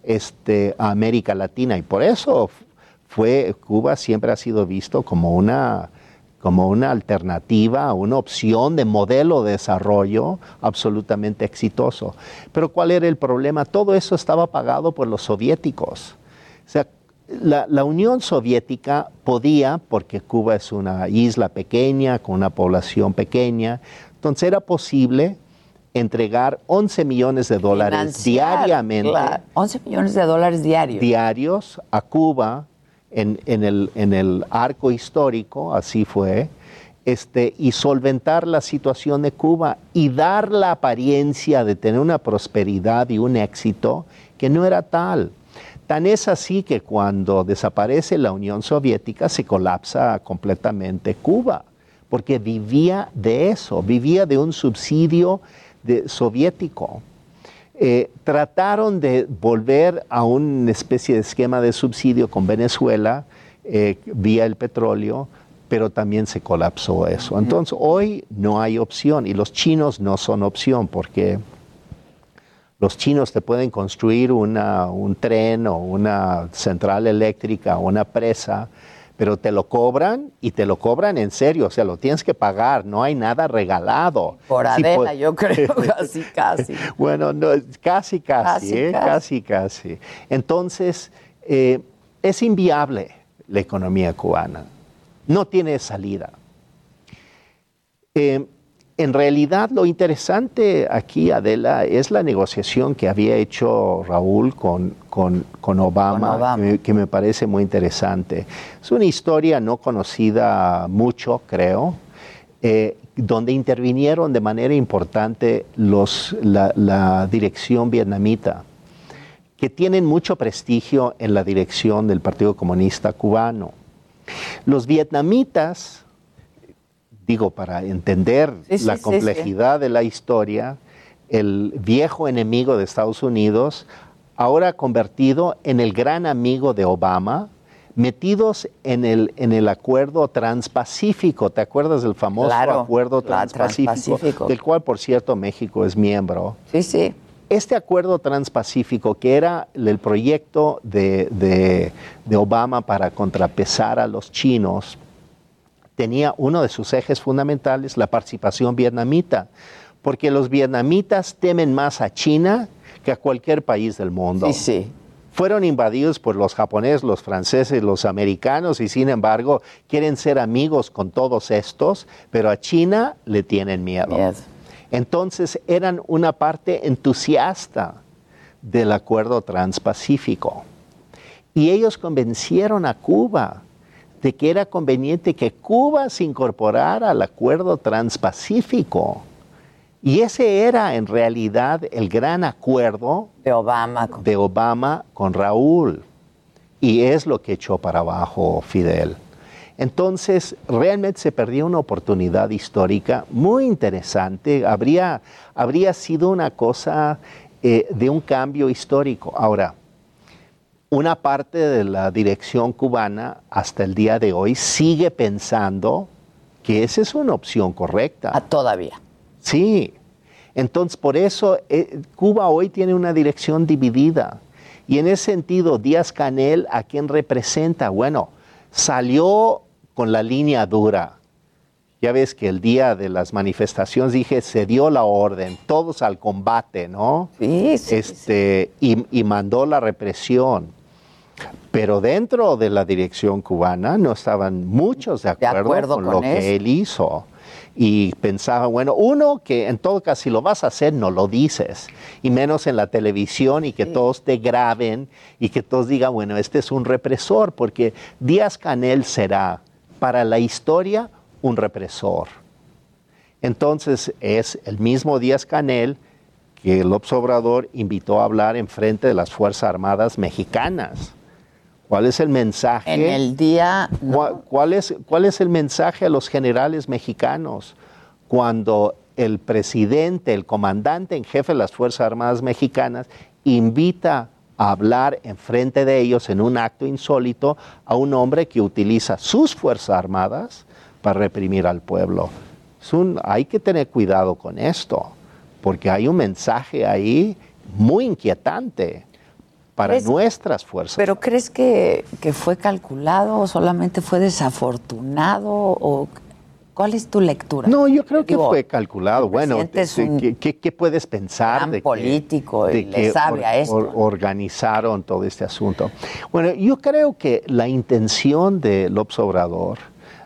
este, a América Latina. Y por eso fue, Cuba siempre ha sido visto como una, como una alternativa, una opción de modelo de desarrollo absolutamente exitoso. Pero ¿cuál era el problema? Todo eso estaba pagado por los soviéticos. O sea, la, la, Unión Soviética podía, porque Cuba es una isla pequeña, con una población pequeña, entonces era posible entregar 11 millones de dólares diariamente. 11 millones de dólares diarios. Diarios a Cuba en, el, arco histórico, así fue, este, y solventar la situación de Cuba y dar la apariencia de tener una prosperidad y un éxito que no era tal. Tan es así que cuando desaparece la Unión Soviética se colapsa completamente Cuba, porque vivía de eso, vivía de un subsidio soviético. Eh, trataron de volver a una especie de esquema de subsidio con Venezuela eh, vía el petróleo, pero también se colapsó eso. Entonces hoy no hay opción y los chinos no son opción porque los chinos te pueden construir un tren o una central eléctrica o una presa pero te lo cobran y te lo cobran en serio, o sea, lo tienes que pagar, no hay nada regalado. Por Adela, yo creo, casi, casi. bueno, no, casi, casi, casi, ¿eh? casi. casi, Entonces, eh, es inviable la economía cubana, no tiene salida. Eh, en realidad lo interesante aquí, Adela, es la negociación que había hecho Raúl con, con, Obama, Que, me parece muy interesante. Es una historia no conocida mucho, creo, eh, donde intervinieron de manera importante los, la, la dirección vietnamita, que tienen mucho prestigio en la dirección del Partido Comunista Cubano. Los vietnamitas digo, para entender la complejidad de la historia, el viejo enemigo de Estados Unidos, ahora convertido en el gran amigo de Obama, metidos en el, en el acuerdo transpacífico. ¿Te acuerdas del famoso acuerdo transpacífico, Del cual, por cierto, México es miembro. Sí, sí. Este acuerdo transpacífico, que era el proyecto de, de, de Obama para contrapesar a los chinos, tenía uno de sus ejes fundamentales la participación vietnamita, porque los vietnamitas temen más a China que a cualquier país del mundo. Sí, sí. Fueron invadidos por los japoneses, los franceses, los americanos y sin embargo quieren ser amigos con todos estos, pero a China le tienen miedo. Entonces eran una parte entusiasta del acuerdo transpacífico. Y ellos convencieron a Cuba de que era conveniente que Cuba se incorporara al acuerdo transpacífico. Y ese era en realidad el gran acuerdo de Obama, de Obama con Raúl. Y es lo que echó para abajo Fidel. Entonces, realmente se perdió una oportunidad histórica muy interesante. Habría, habría sido una cosa eh, de un cambio histórico. Ahora, una parte de la dirección cubana hasta el día de hoy sigue pensando que esa es una opción correcta. Ah, todavía. Sí. Entonces, por eso eh, Cuba hoy tiene una dirección dividida. Y en ese sentido, Díaz Canel, ¿a quién representa? Bueno, salió con la línea dura. Ya ves que el día de las manifestaciones dije, se dio la orden, todos al combate, ¿no? Sí, sí. Este, Y, y mandó la represión. Pero dentro de la dirección cubana no estaban muchos de acuerdo, acuerdo con, con lo eso. que él hizo. Y pensaban, bueno, uno, que en todo caso, si lo vas a hacer, no lo dices. Y menos en la televisión y que todos te graben y que todos digan, bueno, este es un represor, porque Díaz Canel será para la historia un represor. Entonces es el mismo Díaz Canel que López Obrador invitó a hablar en frente de las Fuerzas Armadas mexicanas. ¿Cuál es el mensaje? En el día... ¿Cuál, cuál es, ¿Cuál es el mensaje a los generales mexicanos cuando el presidente, el comandante en jefe de las Fuerzas Armadas mexicanas, invita a hablar en frente de ellos en un acto insólito a un hombre que utiliza sus Fuerzas Armadas para reprimir al pueblo? Es un- hay que tener cuidado con esto, porque hay un mensaje ahí muy inquietante para ¿Crees- nuestras fuerzas. ¿Pero crees que, que fue calculado o solamente fue desafortunado? o ¿Cuál es tu lectura? No, yo creo que fue calculado. Bueno, ¿qué, qué- qué puedes pensar de que, político y de que sabe a esto. organizaron todo este asunto? Bueno, yo creo que la intención de López Obrador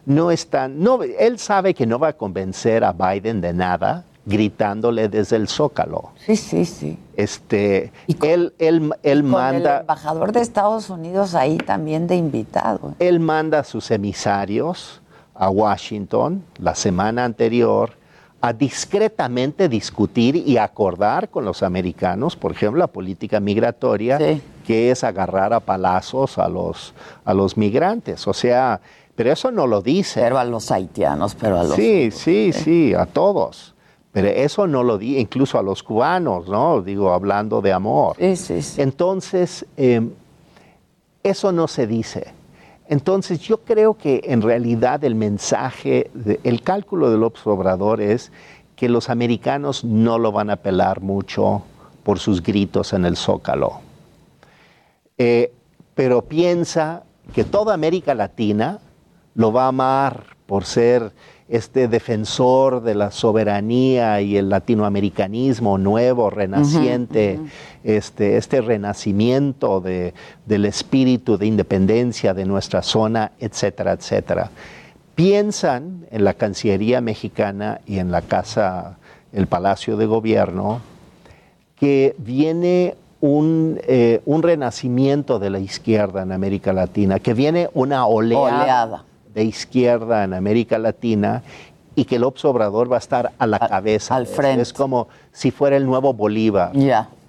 no está, no, él sabe que no va a convencer a Biden de nada gritándole desde el zócalo. Sí, sí, sí. Este, él, él, él Con el manda, embajador de Estados Unidos ahí también de invitado. él manda a sus emisarios a Washington la semana anterior a discretamente discutir y acordar con los americanos, por ejemplo, la política migratoria, que es agarrar a palazos a los, a los migrantes. O sea, pero eso no lo dice. Pero a los haitianos, pero a los... Sí, sí, sí, a todos. Pero eso no lo di, incluso a los cubanos, ¿no? Digo, hablando de amor. Entonces, eh, eso no se dice. Entonces, yo creo que en realidad el mensaje, de- el cálculo del Obrador es que los americanos no lo van a pelar mucho por sus gritos en el zócalo. Eh, pero piensa que toda América Latina lo va a amar por ser este defensor de la soberanía y el latinoamericanismo nuevo, renaciente, este, este renacimiento de- del espíritu de independencia de nuestra zona, etcétera, etcétera. Piensan en la Cancillería mexicana y en la Casa, el Palacio de Gobierno, que viene un, eh, un renacimiento de la izquierda en América Latina, que viene una oleada, Oleada. De izquierda en América Latina y que López Obrador va a estar a la cabeza. Al frente. Es como si fuera el nuevo Bolívar.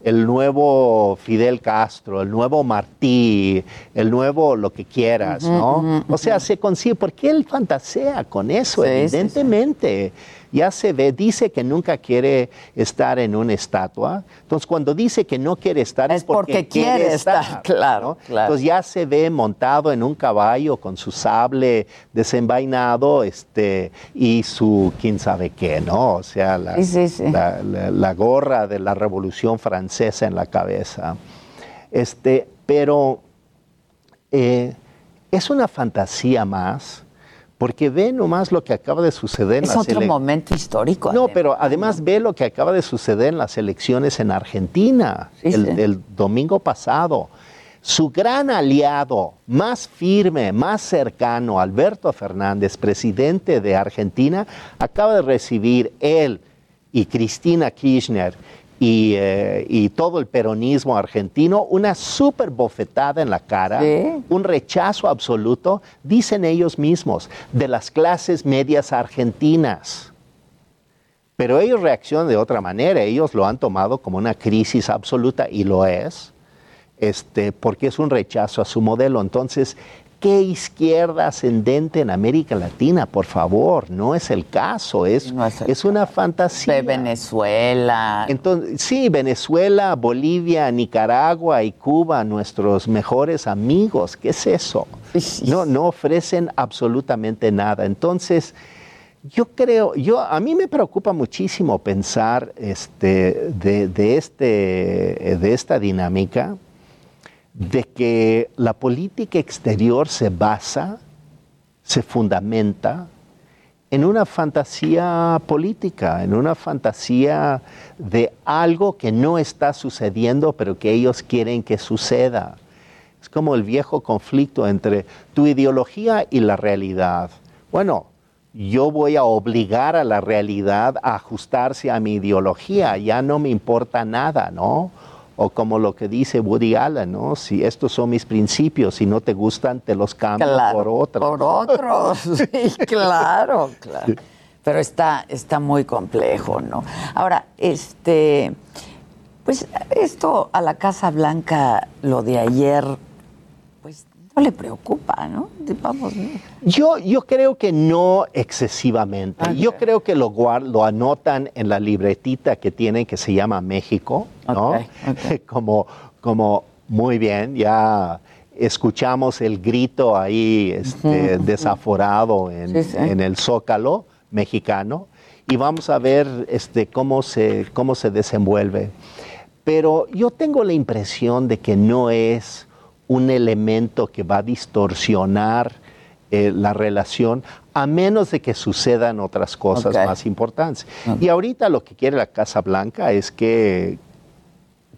El nuevo Fidel Castro, el nuevo Martí, el nuevo lo que quieras, ¿no? O sea, se consigue, porque él fantasea con eso, Sí, sí, sí. Ya se ve, dice que nunca quiere estar en una estatua. Entonces, cuando dice que no quiere estar es, porque, porque quiere estar, claro, ¿no? claro. Entonces ya se ve montado en un caballo con su sable desenvainado este, y su quién sabe qué, ¿no? O sea, la, Sí, sí, sí. la- la- la gorra de la Revolución Francesa en la cabeza. Este, pero eh, es una fantasía más, porque ve nomás lo que acaba de suceder en Es las otro ele- momento histórico. no, pero además ve lo que acaba de suceder en las elecciones en Argentina el, sí. el domingo pasado. Su gran aliado más firme, más cercano, Alberto Fernández, presidente de Argentina, acaba de recibir él y Cristina Kirchner y, eh, y todo el peronismo argentino una súper bofetada en la cara, un rechazo absoluto, dicen ellos mismos, de las clases medias argentinas. Pero ellos reaccionan de otra manera, ellos lo han tomado como una crisis absoluta y lo es, este, porque es un rechazo a su modelo. Entonces, ¿qué izquierda ascendente en América Latina? Por favor, no es el caso, es, es una fantasía. De Venezuela. Entonces, sí, Venezuela, Bolivia, Nicaragua y Cuba, nuestros mejores amigos, ¿qué es eso? No, no ofrecen absolutamente nada. Entonces, yo creo, yo, a mí me preocupa muchísimo pensar este, de, de este, de esta dinámica, de que la política exterior se basa, se fundamenta en una fantasía política, en una fantasía de algo que no está sucediendo, pero que ellos quieren que suceda. Es como el viejo conflicto entre tu ideología y la realidad. Bueno, yo voy a obligar a la realidad a ajustarse a mi ideología, ya no me importa nada, ¿no? O como lo que dice Woody Allen, ¿no? Si estos son mis principios, si no te gustan, te los cambio Claro, por otros. Por otros, sí, claro, claro. Pero está, está muy complejo, ¿no? Ahora, este, pues esto a la Casa Blanca, lo de ayer, no le preocupa, ¿no? Vamos, ¿no? Yo, yo creo que no excesivamente. Yo creo que lo, lo anotan en la libretita que tienen que se llama México, ¿no? Como, como, muy bien, ya escuchamos el grito ahí este, desaforado en, Sí, sí. en el Zócalo mexicano y vamos a ver este, cómo, se, cómo se desenvuelve. Pero yo tengo la impresión de que no es un elemento que va a distorsionar eh, la relación, a menos de que sucedan otras cosas más importantes. Y ahorita lo que quiere la Casa Blanca es que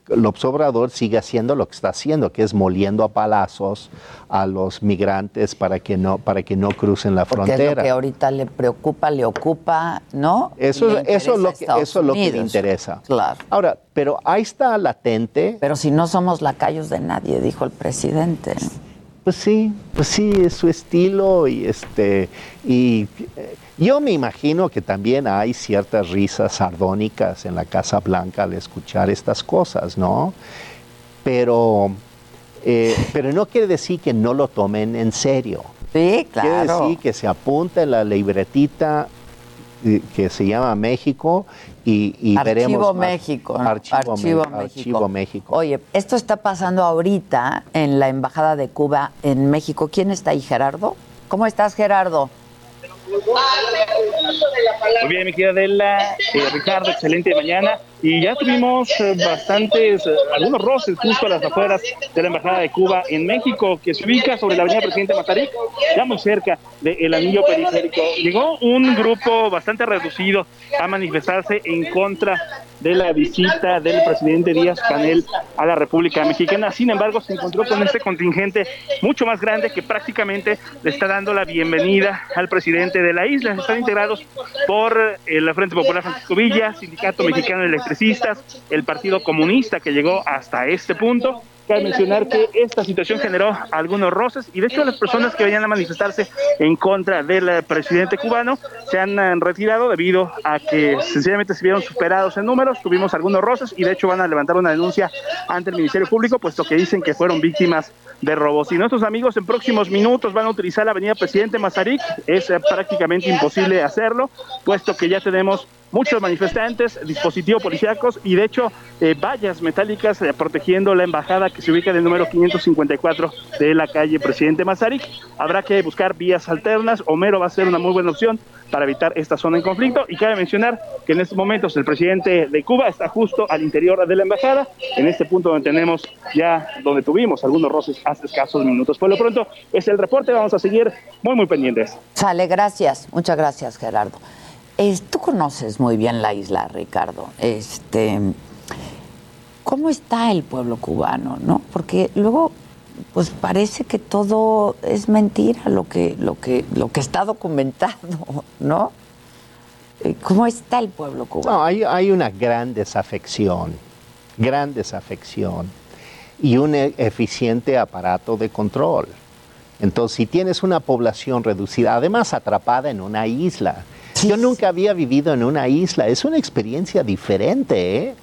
López Obrador siga haciendo lo que está haciendo, que es moliendo a palazos a los migrantes para que no, para que no crucen la Porque es lo frontera. que ahorita le preocupa, le ocupa, ¿no? Eso, eso, es lo que, eso es lo que le interesa. Claro. Ahora, pero ahí está latente. Pero si no somos lacayos de nadie, dijo el presidente. Pues sí, pues sí, es su estilo y este y eh, yo me imagino que también hay ciertas risas sardónicas en la Casa Blanca al escuchar estas cosas, ¿no? Pero, eh, pero no quiere decir que no lo tomen en serio. Sí, Quiere claro. decir que se apunta en la libretita eh, que se llama México y, y Archivo veremos más. México. ¿no? Archivo, Archivo México. Archivo México. Oye, esto está pasando ahorita en la Embajada de Cuba en México. ¿Quién está ahí, Gerardo? ¿Cómo estás, Gerardo? Muy bien, mi querida Adela, eh, Ricardo, excelente mañana. Y ya tuvimos eh, bastantes, eh, algunos roces justo a las afueras de la Embajada de Cuba en México, que se ubica sobre la avenida Presidente Mazarik, ya muy cerca del anillo periférico. Llegó un grupo bastante reducido a manifestarse en contra de la visita del presidente Díaz Canel a la República Mexicana. Sin embargo, se encontró con este contingente mucho más grande que prácticamente le está dando la bienvenida al presidente de la isla. Están integrados por el Frente Popular Francisco Villa, Sindicato Mexicano de Electricistas, el Partido Comunista que llegó hasta este punto. Cabe mencionar que esta situación generó algunos roces y de hecho las personas que venían a manifestarse en contra del eh, presidente cubano se han eh, retirado debido a que sencillamente se vieron superados en números, tuvimos algunos roces y de hecho van a levantar una denuncia ante el Ministerio Público puesto que dicen que fueron víctimas de robos. Y nuestros amigos en próximos minutos van a utilizar la avenida Presidente Mazarik, es eh, prácticamente imposible hacerlo puesto que ya tenemos muchos manifestantes, dispositivos policíacos y de hecho eh, vallas metálicas eh, protegiendo la embajada que se ubica en el número 554 de la calle Presidente Mazarik. Habrá que buscar vías alternas. Homero va a ser una muy buena opción para evitar esta zona en conflicto. Y cabe mencionar que en estos momentos el presidente de Cuba está justo al interior de la embajada, en este punto donde tenemos ya, donde tuvimos algunos roces hace escasos minutos. Por lo pronto es el reporte, vamos a seguir muy, muy pendientes. Sale, gracias. Muchas gracias, Gerardo. Tú conoces muy bien la isla, Ricardo. Este, ¿Cómo está el pueblo cubano, no? Porque luego, pues parece que todo es mentira lo que, lo que, lo que está documentado, ¿no? Eh, ¿Cómo está el pueblo cubano? No, hay, hay una gran desafección, gran desafección y un e- eficiente aparato de control. Entonces, si tienes una población reducida, además atrapada en una isla, yo nunca había vivido en una isla, es una experiencia diferente, ¿eh?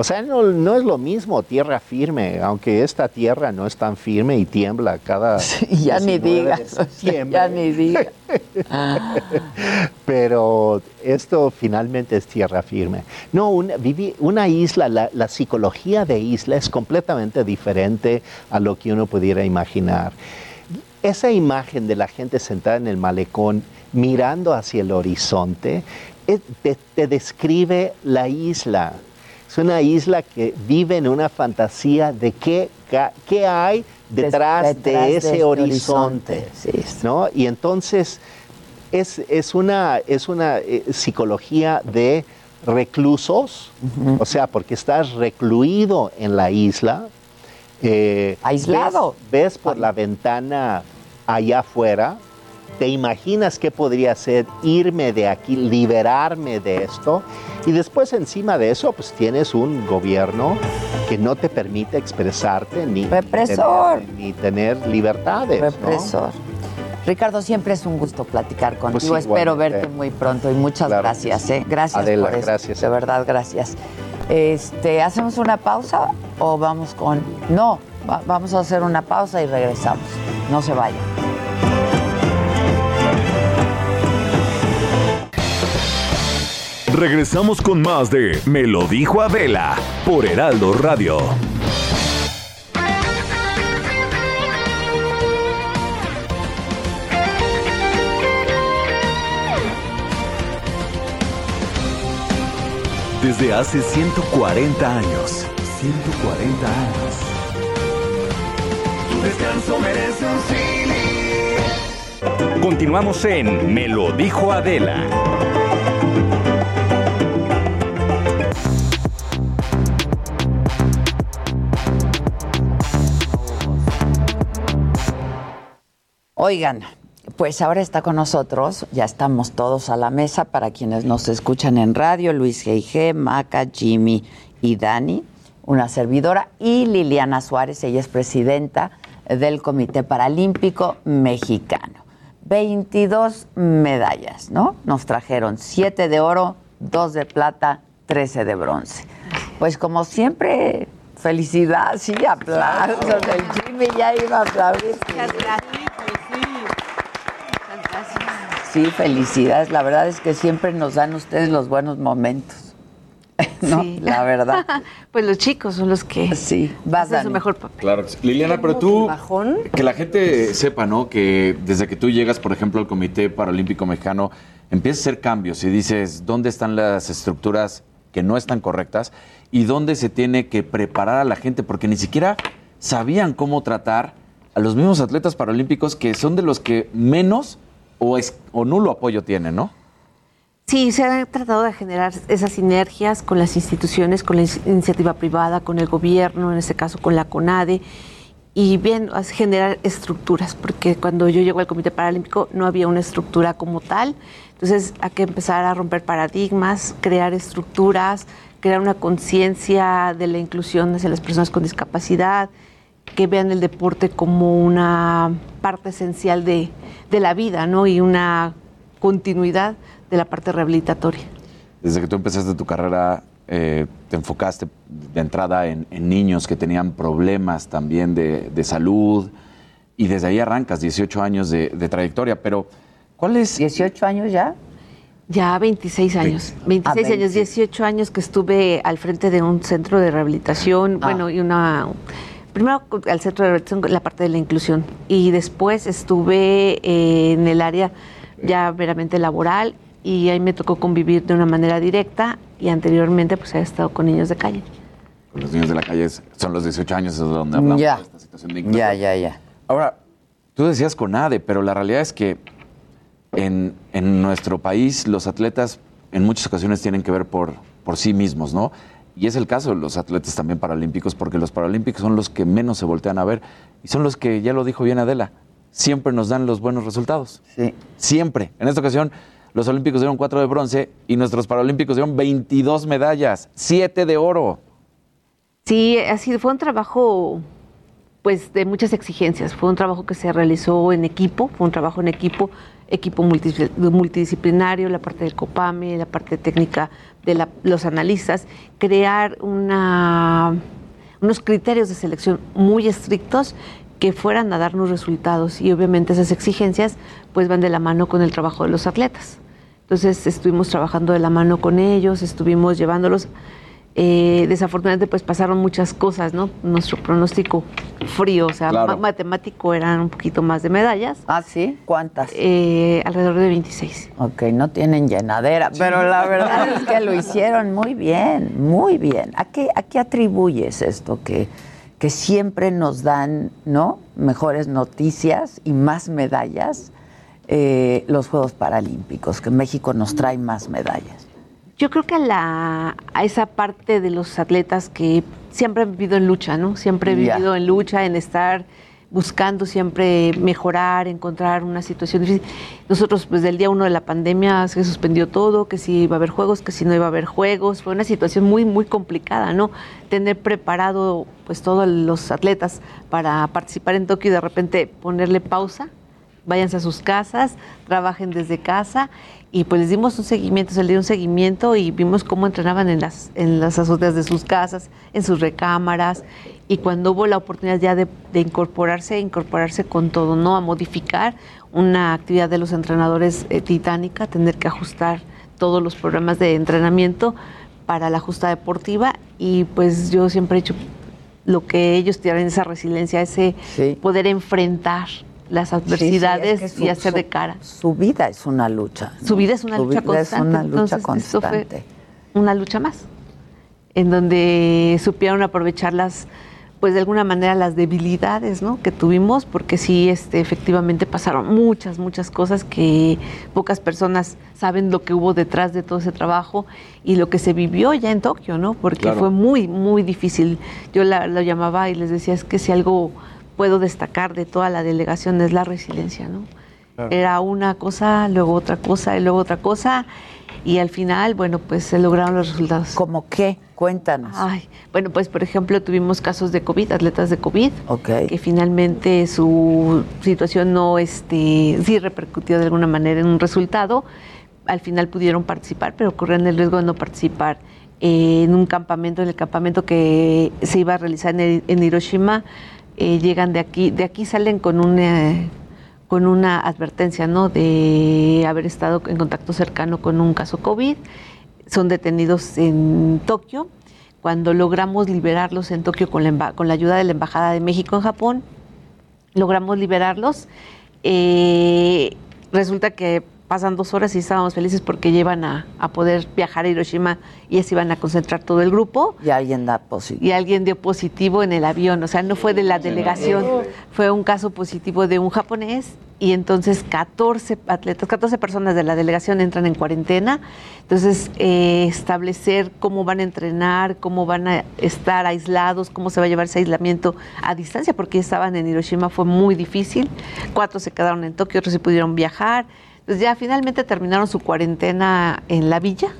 O sea, no, no es lo mismo tierra firme, aunque esta tierra no es tan firme y tiembla cada ya ni 19 de digas, ya ni digas. Pero esto finalmente es tierra firme. No, una, viví- una isla, la, la psicología de isla es completamente diferente a lo que uno pudiera imaginar. Esa imagen de la gente sentada en el malecón mirando hacia el horizonte eh, te, te describe la isla. Es una isla que vive en una fantasía de qué, qué hay detrás, detrás de de ese este horizonte. ¿no? Y entonces es, es una, es una eh, psicología de reclusos, o sea, porque estás recluido en la isla. eh, Aislado. Ves, ves por la ventana allá afuera, te imaginas qué podría ser irme de aquí, liberarme de esto, y después encima de eso, pues tienes un gobierno que no te permite expresarte ni Represor. tener, ni tener libertades. ¿no? Represor. Ricardo, siempre es un gusto platicar contigo. Pues Espero verte muy pronto y muchas Claro gracias. sí. ¿eh? Gracias Adela, por gracias. De verdad, gracias. Este, ¿Hacemos una pausa o vamos con.? No, va- vamos a hacer una pausa y regresamos. No se vayan. Regresamos con más de Me lo dijo Adela por Heraldo Radio. Desde hace 140 años. 140 años. Tu descanso merece un Continuamos en Me lo dijo Adela. Oigan, pues ahora está con nosotros, ya estamos todos a la mesa para quienes nos escuchan en radio, Luis G.I.G., Maca, Jimmy y Dani, una servidora, y Liliana Suárez, ella es presidenta del Comité Paralímpico Mexicano. 22 medallas, ¿no? Nos trajeron 7 de oro, 2 de plata, 13 de bronce. Pues como siempre, felicidad, sí, aplausos. El Jimmy ya iba a aplaudir. Sí, felicidades. La verdad es que siempre nos dan ustedes los buenos momentos. No, Sí. la verdad. pues los chicos son los que sí, vas hacen su mejor papel. Claro. Liliana, pero tú, que la gente sepa, ¿no? Que desde que tú llegas, por ejemplo, al Comité Paralímpico Mexicano, empiezas a hacer cambios y dices, ¿dónde están las estructuras que no están correctas? ¿Y dónde se tiene que preparar a la gente? Porque ni siquiera sabían cómo tratar a los mismos atletas paralímpicos que son de los que menos o, es, o nulo apoyo tienen, ¿no? Sí, se ha tratado de generar esas sinergias con las instituciones, con la in- iniciativa privada, con el gobierno, en este caso con la CONADE, y bien, generar estructuras, porque cuando yo llego al Comité Paralímpico no había una estructura como tal, entonces hay que empezar a romper paradigmas, crear estructuras, crear una conciencia de la inclusión hacia las personas con discapacidad, que vean el deporte como una parte esencial de, de la vida, ¿no? Y una continuidad de la parte rehabilitatoria. Desde que tú empezaste tu carrera, eh, te enfocaste de entrada en, en niños que tenían problemas también de, de salud y desde ahí arrancas 18 años de, de trayectoria. Pero, ¿cuál es? ¿18 años ya? Ya 26 años. 26 Ah, años, 20. 18 años que estuve al frente de un centro de rehabilitación, Ah. bueno, y una... Primero al centro de rehabilitación, la parte de la inclusión, y después estuve eh, en el área ya meramente laboral y ahí me tocó convivir de una manera directa y anteriormente pues he estado con niños de calle. Con los niños de la calle son los 18 años, es donde hablamos Ya. de esta situación de inclusión. Ya, ya, ya. Ahora, tú decías CONADE, pero la realidad es que en, en nuestro país los atletas en muchas ocasiones tienen que ver por, por sí mismos, ¿no? Y es el caso de los atletas también paralímpicos, porque los paralímpicos son los que menos se voltean a ver y son los que, ya lo dijo bien Adela, siempre nos dan los buenos resultados. Sí. Siempre. En esta ocasión, los olímpicos dieron cuatro de bronce y nuestros paralímpicos dieron 22 medallas, siete de oro. Sí, sido, fue un trabajo pues de muchas exigencias. Fue un trabajo que se realizó en equipo, fue un trabajo en equipo, equipo multidis- multidisciplinario, la parte del COPAME, la parte técnica de la- los analistas, crear una, unos criterios de selección muy estrictos que fueran a darnos resultados y obviamente esas exigencias pues van de la mano con el trabajo de los atletas. Entonces estuvimos trabajando de la mano con ellos, estuvimos llevándolos Eh, desafortunadamente pues pasaron muchas cosas, ¿no? Nuestro pronóstico frío, o sea, Claro. ma- matemático eran un poquito más de medallas. Ah, sí, ¿cuántas? Eh, alrededor de 26. Ok, no tienen llenadera, pero la verdad es que lo hicieron muy bien, muy bien. ¿A qué, a qué atribuyes esto? Que, que siempre nos dan ¿no? mejores noticias y más medallas eh, los Juegos Paralímpicos, que México nos trae más medallas. Yo creo que a, la, a esa parte de los atletas que siempre han vivido en lucha, ¿no? Siempre he vivido en lucha, en estar buscando siempre mejorar, encontrar una situación difícil. Nosotros, pues del día uno de la pandemia se suspendió todo, que si iba a haber juegos, que si no iba a haber juegos. Fue una situación muy, muy complicada, ¿no? Tener preparado, pues, todos los atletas para participar en Tokio y de repente ponerle pausa váyanse a sus casas, trabajen desde casa y pues les dimos un seguimiento, se le dio un seguimiento y vimos cómo entrenaban en las, en las azoteas de sus casas, en sus recámaras y cuando hubo la oportunidad ya de, de incorporarse, incorporarse con todo, ¿no? A modificar una actividad de los entrenadores eh, titánica, tener que ajustar todos los programas de entrenamiento para la justa deportiva y pues yo siempre he hecho lo que ellos tienen esa resiliencia, ese poder enfrentar las adversidades Sí, sí, es que su- y hacer de cara. Su vida es una lucha. Su vida es una Su lucha vida constante. Es una lucha entonces, eso fue constante. una lucha más, en donde supieron aprovechar las, pues de alguna manera las debilidades ¿no? que tuvimos, porque sí, este, efectivamente pasaron muchas, muchas cosas que pocas personas saben lo que hubo detrás de todo ese trabajo y lo que se vivió ya en Tokio, ¿no? Porque Claro. fue muy, muy difícil. Yo la, lo llamaba y les decía, es que si algo puedo destacar de toda la delegación es la resiliencia, ¿no? Claro. Era una cosa, luego otra cosa y luego otra cosa. Y al final, bueno, pues se lograron los resultados. ¿Cómo qué? Cuéntanos. Ay, bueno, pues por ejemplo tuvimos casos de COVID, atletas de COVID, Ok. que finalmente su situación no, este, sí repercutió de alguna manera en un resultado. Al final pudieron participar, pero corrían el riesgo de no participar eh, en un campamento, en el campamento que se iba a realizar en, en Hiroshima. Eh, llegan de aquí, de aquí salen con una con una advertencia, ¿no? De haber estado en contacto cercano con un caso COVID. Son detenidos en Tokio. Cuando logramos liberarlos en Tokio con la, con la ayuda de la Embajada de México en Japón, logramos liberarlos. Eh, resulta que pasan dos horas y estábamos felices porque llevan a, a poder viajar a Hiroshima y se iban a concentrar todo el grupo. Y alguien da positivo. Y alguien dio positivo en el avión, o sea, no fue de la delegación, fue un caso positivo de un japonés y entonces 14 atletas, 14 personas de la delegación entran en cuarentena. Entonces, eh, establecer cómo van a entrenar, cómo van a estar aislados, cómo se va a llevar ese aislamiento a distancia, porque estaban en Hiroshima, fue muy difícil. Cuatro se quedaron en Tokio, otros sí pudieron viajar. Entonces, ya finalmente terminaron su cuarentena en la villa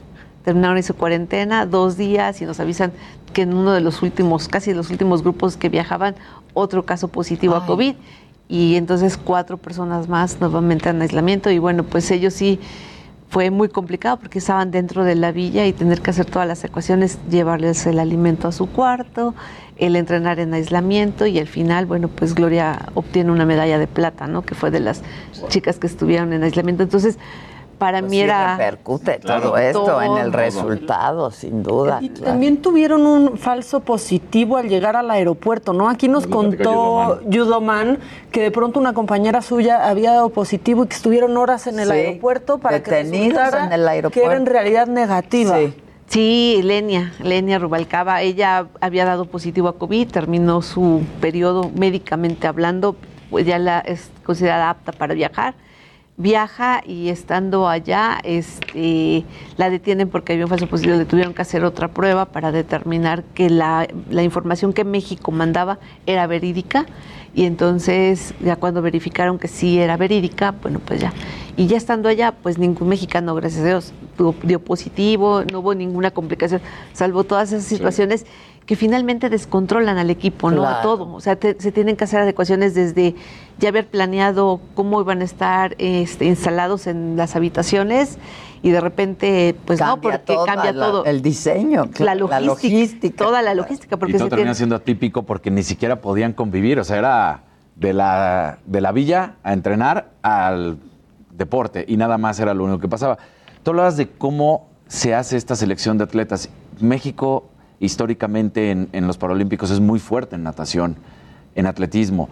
terminaron su cuarentena dos días y nos avisan que en uno de los últimos, casi los últimos grupos que viajaban, otro caso positivo a COVID. Y entonces cuatro personas más nuevamente en aislamiento. Y bueno, pues ellos sí fue muy complicado porque estaban dentro de la villa y tener que hacer todas las ecuaciones, llevarles el alimento a su cuarto, el entrenar en aislamiento y al final, bueno, pues Gloria obtiene una medalla de plata, ¿no? Que fue de las chicas que estuvieron en aislamiento. Entonces, para Pues mí sí era... repercute Claro. todo esto en el resultado, sin duda. Y claro. también tuvieron un falso positivo al llegar al aeropuerto, ¿no? Aquí nos contó Yudoman que de pronto una compañera suya había dado positivo y que estuvieron horas en el Sí, aeropuerto para que detenidos resultara en el que era en realidad negativa. Sí, Lenia, Lenia Rubalcaba, ella había dado positivo a COVID, terminó su periodo médicamente hablando, pues ya la es considerada apta para viajar. Viaja y estando allá, este, la detienen porque había un falso positivo, le tuvieron que hacer otra prueba para determinar que la, la información que México mandaba era verídica y entonces ya cuando verificaron que sí era verídica, bueno, pues ya. Y ya estando allá, pues ningún mexicano, gracias a Dios, dio positivo, no hubo ninguna complicación, salvo todas esas situaciones que finalmente descontrolan al equipo, ¿no? A todo. O sea, te- se tienen que hacer adecuaciones desde ya haber planeado cómo iban a estar este, instalados en las habitaciones y de repente, pues no, porque toda cambia la- todo. el diseño, la logística, toda la logística, porque y todo se termina tiene... siendo atípico porque ni siquiera podían convivir. O sea, era de la, de la villa a entrenar al deporte y nada más era lo único que pasaba. Tú hablabas de cómo se hace esta selección de atletas. México históricamente en, en los Paralímpicos es muy fuerte en natación, en atletismo.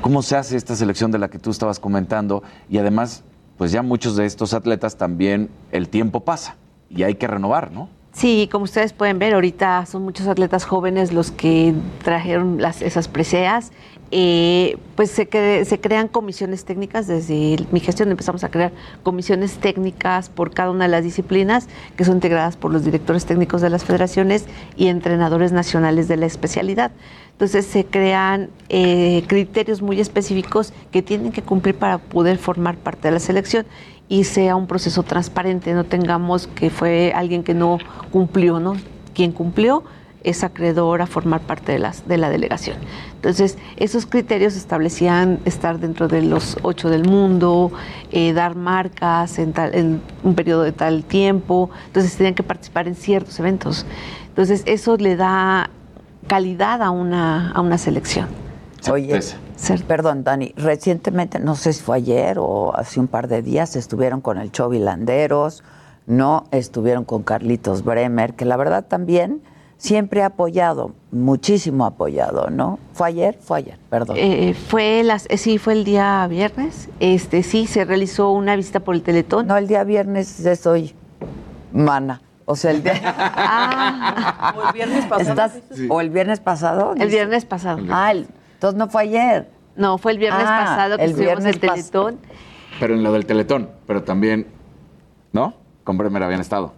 ¿Cómo se hace esta selección de la que tú estabas comentando? Y además, pues ya muchos de estos atletas también el tiempo pasa y hay que renovar, ¿no? Sí, como ustedes pueden ver, ahorita son muchos atletas jóvenes los que trajeron las, esas preseas. Eh, pues se, se crean comisiones técnicas, desde mi gestión empezamos a crear comisiones técnicas por cada una de las disciplinas que son integradas por los directores técnicos de las federaciones y entrenadores nacionales de la especialidad. Entonces se crean eh, criterios muy específicos que tienen que cumplir para poder formar parte de la selección y sea un proceso transparente, no tengamos que fue alguien que no cumplió, ¿no? Quien cumplió es acreedor a formar parte de, las, de la delegación. Entonces, esos criterios establecían estar dentro de los ocho del mundo, eh, dar marcas en, tal- en un periodo de tal tiempo, entonces tenían que participar en ciertos eventos. Entonces, eso le da calidad a una, a una selección. Oye, perdón, Dani, recientemente, no sé si fue ayer o hace un par de días, estuvieron con el Chovy Landeros, no estuvieron con Carlitos Bremer, que la verdad también siempre ha apoyado, muchísimo apoyado, ¿no? ¿Fue ayer? Fue ayer, perdón. Eh, fue las, eh, sí, fue el día viernes. Este, sí, se realizó una visita por el Teletón. No, el día viernes es hoy, mana. O sea, el día... o el viernes ¿Estás- ¿O el viernes pasado? El viernes pasado. Ah, el- entonces no fue ayer. No, fue el viernes Ah, pasado que el estuvimos en el viernes pas- Teletón. Pero en lo del Teletón, pero también, ¿no? Con Bremer habían estado.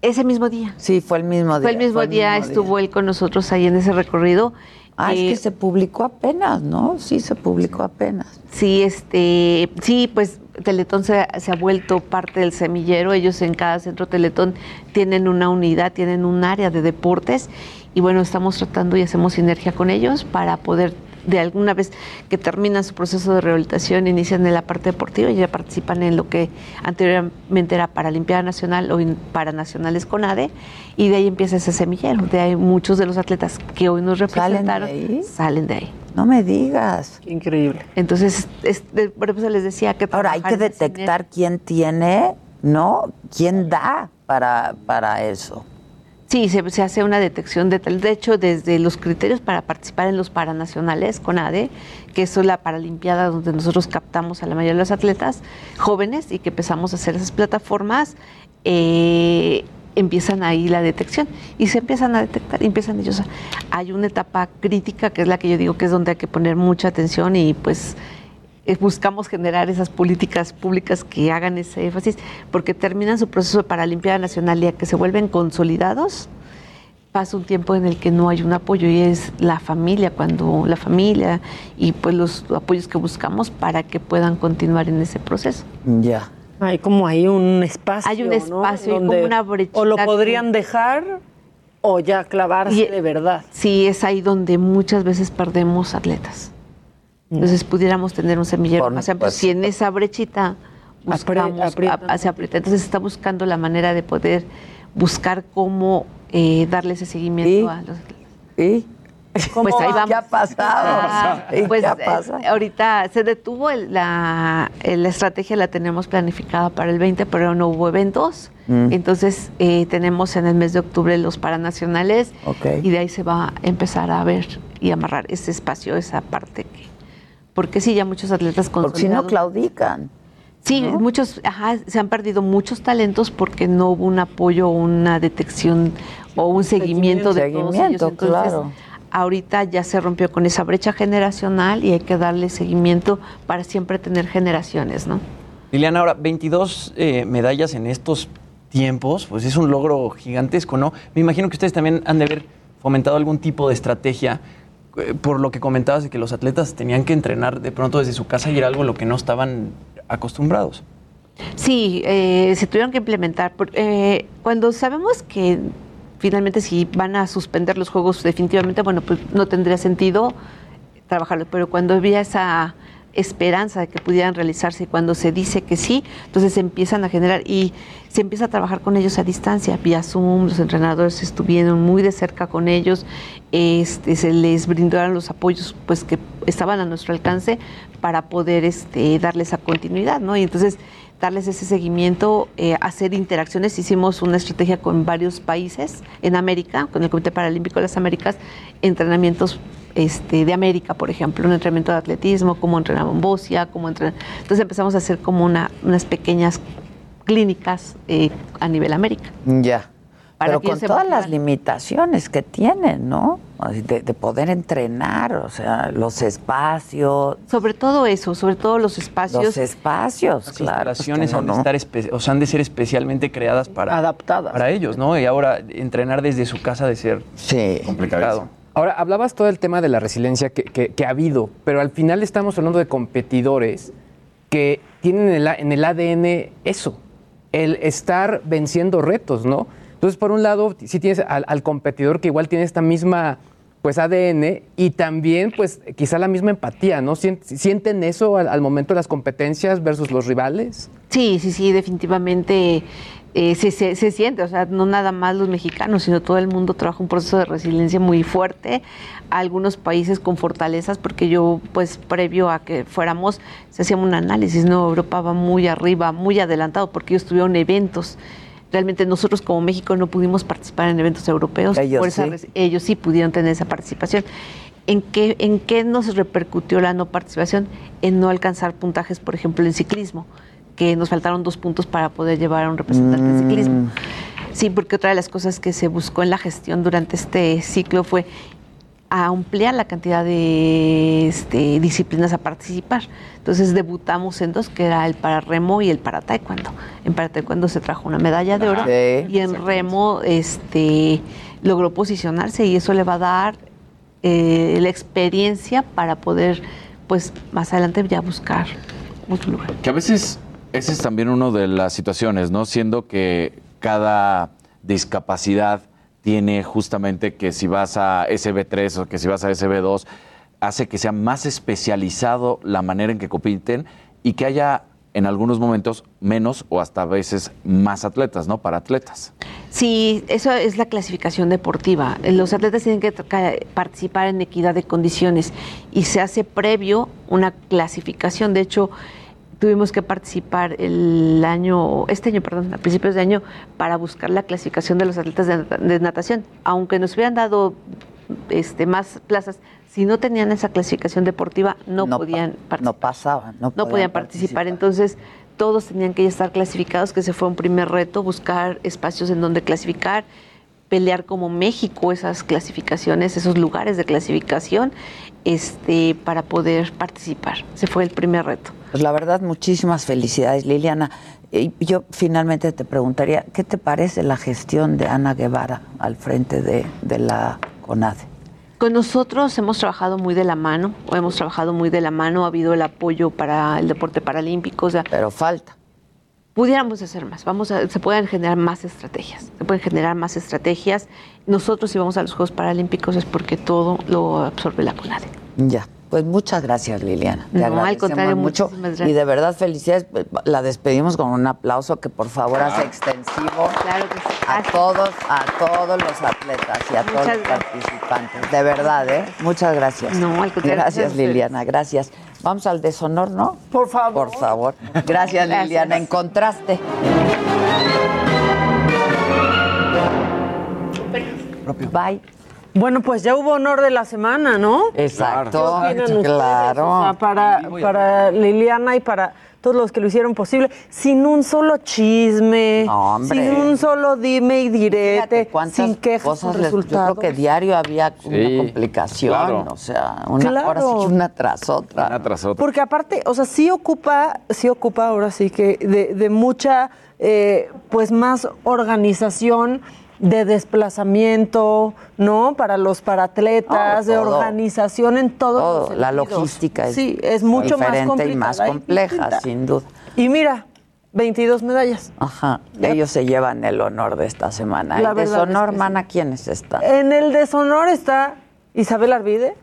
Ese mismo día. Sí, fue el mismo día. Fue el mismo día, estuvo él con nosotros ahí en ese recorrido. Ah, Eh, es que se publicó apenas, ¿no? Sí, se publicó apenas. Sí, este, sí, pues Teletón se, se ha vuelto parte del semillero. Ellos en cada centro Teletón tienen una unidad, tienen un área de deportes y bueno, estamos tratando y hacemos sinergia con ellos para poder de alguna vez que terminan su proceso de rehabilitación, inician en la parte deportiva y ya participan en lo que anteriormente era Paralimpiada Nacional o in- Paranacionales con ADE y de ahí empieza ese semillero. De ahí muchos de los atletas que hoy nos representaron salen de ahí. No me digas. Increíble. Entonces, es, de- por eso les decía que... Ahora, hay que detectar quién tiene, ¿no? ¿Quién da para, para eso? Sí, se, hace una detección de tal. De hecho, desde los criterios para participar en los paranacionales con ADE, que es la Paralimpiada donde nosotros captamos a la mayoría de los atletas jóvenes y que empezamos a hacer esas plataformas, eh, empiezan ahí la detección y se empiezan a detectar, empiezan ellos. hay una etapa crítica que es la que yo digo que es donde hay que poner mucha atención y pues buscamos generar esas políticas públicas que hagan ese énfasis, porque terminan su proceso de Paralimpiada Nacional y a que se vuelven consolidados, pasa un tiempo en el que no hay un apoyo y es la familia, cuando la familia y pues los apoyos que buscamos para que puedan continuar en ese proceso. Ya. Hay como hay un espacio. Hay un ¿no? espacio y Donde como una brechita O lo que- podrían dejar o ya clavarse de verdad. Sí, es ahí donde muchas veces perdemos atletas. Entonces pudiéramos tener un semillero más amplio. Si en esa brechita buscamos, aprieta. a- se aprieta. Entonces está buscando la manera de poder buscar cómo eh, darle ese seguimiento a los. ¿Y? Pues ahí vamos. ¿Qué ha pasado? Ah, ¿Y pues qué ha eh, pasado? ahorita se detuvo el- la, la estrategia, la tenemos planificada para el 20, pero no hubo eventos. Mm. Entonces eh, tenemos en el mes de octubre los paranacionales Ok. y de ahí se va a empezar a ver y amarrar ese espacio, esa parte. que- porque sí, ya muchos atletas Porque si no claudican. Sí, muchos, ajá, se han perdido muchos talentos porque no hubo un apoyo, una detección o un seguimiento, de todos ellos. Seguimiento, Entonces, claro. ahorita ya se rompió con esa brecha generacional y hay que darle seguimiento para siempre tener generaciones, ¿no? Liliana, ahora, 22 eh, medallas en estos tiempos, pues es un logro gigantesco, ¿no? Me imagino que ustedes también han de haber fomentado algún tipo de estrategia, por lo que comentabas de que los atletas tenían que entrenar de pronto desde su casa y era algo a lo que no estaban acostumbrados. Sí, eh, se tuvieron que implementar. eh, cuando sabemos que finalmente si van a suspender los juegos definitivamente, bueno, pues no tendría sentido trabajarlo. Pero cuando había esa esperanza de que pudieran realizarse y cuando se dice que sí, entonces se empiezan a generar y se empieza a trabajar con ellos a distancia, vía Zoom, los entrenadores estuvieron muy de cerca con ellos, este, se les brindaron los apoyos pues que estaban a nuestro alcance para poder este, darles esa continuidad, ¿no? Y entonces darles ese seguimiento, eh, hacer interacciones. Hicimos una estrategia con varios países en América, con el Comité Paralímpico de las Américas, entrenamientos este, de América, por ejemplo, un entrenamiento de atletismo, cómo entrenaba en Bocia, cómo entrenar. Entonces empezamos a hacer como una, unas pequeñas clínicas eh, a nivel América. Ya. Para Pero que con todas las limitaciones que tienen, ¿no? Así De, de poder entrenar, o sea, los espacios. Sobre todo eso, sobre todo los espacios. Los espacios, Las claro. instalaciones que no, han, de no. estar espe- o sea, han de ser especialmente creadas para, Adaptadas. para ellos, ¿no? Y ahora entrenar desde su casa de ser complicado. Ahora, hablabas todo el tema de la resiliencia que, que- que ha habido, pero al final estamos hablando de competidores que tienen en el, A- en el ADN eso, el estar venciendo retos, ¿no? Entonces, por un lado, si tienes al, competidor que igual tiene esta misma pues ADN y también pues quizá la misma empatía, ¿no? Sien- ¿Sienten eso al, al momento de las competencias versus los rivales? Sí, sí, sí, definitivamente eh, se, se- se siente, o sea, no nada más los mexicanos, sino todo el mundo trabaja un proceso de resiliencia muy fuerte. Algunos países con fortalezas, porque yo, pues, previo a que fuéramos, se hacía un análisis, ¿no? Europa va muy arriba, muy adelantado, porque ellos tuvieron eventos. Realmente nosotros como México no pudimos participar en eventos europeos. Ellos por esa sí. ellos sí pudieron tener esa participación. ¿En qué, ¿En qué nos repercutió la no participación? En no alcanzar puntajes, por ejemplo, en ciclismo, que nos faltaron dos puntos para poder llevar a un representante de ciclismo. Sí, porque otra de las cosas que se buscó en la gestión durante este ciclo fue ampliar la cantidad de este, disciplinas a participar. Entonces debutamos en dos, que era el para remo y el para taekwondo. En para taekwondo se trajo una medalla de oro Sí, y en remo este, logró posicionarse y eso le va a dar eh, la experiencia para poder, pues más adelante ya buscar otro lugar. Que a veces esa es también una de las situaciones, ¿no? Siendo que cada discapacidad tiene justamente que si vas a SB3 o que si vas a SB2, hace que sea más especializado la manera en que compiten y que haya en algunos momentos menos o hasta a veces más atletas, ¿no? Para atletas. Sí, eso es la clasificación deportiva. Los atletas tienen que participar en equidad de condiciones y se hace previo una clasificación. De hecho, tuvimos que participar el año, este año, perdón, a principios de año, para buscar la clasificación de los atletas de, nata- de natación. Aunque nos hubieran dado este, más plazas, si no tenían esa clasificación deportiva, no, podían participar. No pasaban, no, no podían participar. Entonces, todos tenían que estar clasificados, que ese fue un primer reto, buscar espacios en donde clasificar, pelear como México esas clasificaciones, esos lugares de clasificación, este, para poder participar. Ese fue el primer reto. Pues la verdad, muchísimas felicidades, Liliana. Y yo finalmente te preguntaría, ¿qué te parece la gestión de Ana Guevara al frente de, de la CONADE? Con nosotros hemos trabajado muy de la mano, hemos trabajado muy de la mano, ha habido el apoyo para el deporte paralímpico, o sea, pero falta. Pudiéramos hacer más, vamos a, se pueden generar más estrategias, se pueden generar más estrategias. Nosotros si vamos a los Juegos Paralímpicos es porque todo lo absorbe la CONADE. Ya, pues muchas gracias, Liliana. Te No, al contrario, mucho. muchísimas gracias. Y de verdad, felicidades. La despedimos con un aplauso que por favor hace extensivo a todos, a todos los atletas y a todos los gracias. participantes. De verdad, ¿eh? Muchas gracias. No, al contrario, gracias Gracias. Liliana, gracias. Vamos al deshonor, ¿no? Por favor. Por favor. Gracias, Liliana. En contraste. Bye. Bueno, pues ya hubo honor de la semana, ¿no? Exacto. Claro. O sea, para, para Liliana y para todos los que lo hicieron posible, sin un solo chisme, hombre. sin un solo dime y direte, ¿Cuántas sin quejas cosas les- Yo resultados. creo que diario había una Sí, complicación, claro. o sea, una, Claro. ahora sí que una tras otra. Una tras otra. Porque aparte, o sea, sí ocupa, sí ocupa ahora sí que de, de mucha, eh, pues más organización de desplazamiento, ¿no? Para los paratletas, No, de todo. organización en todos Todo, los la logística es Sí, es mucho más diferente complicada y más compleja, sin duda. Y mira, 22 medallas. Ajá, ellos se llevan el honor de esta semana. La el deshonor, es que hermana, ¿quiénes están? En el deshonor está Isabel Arvide,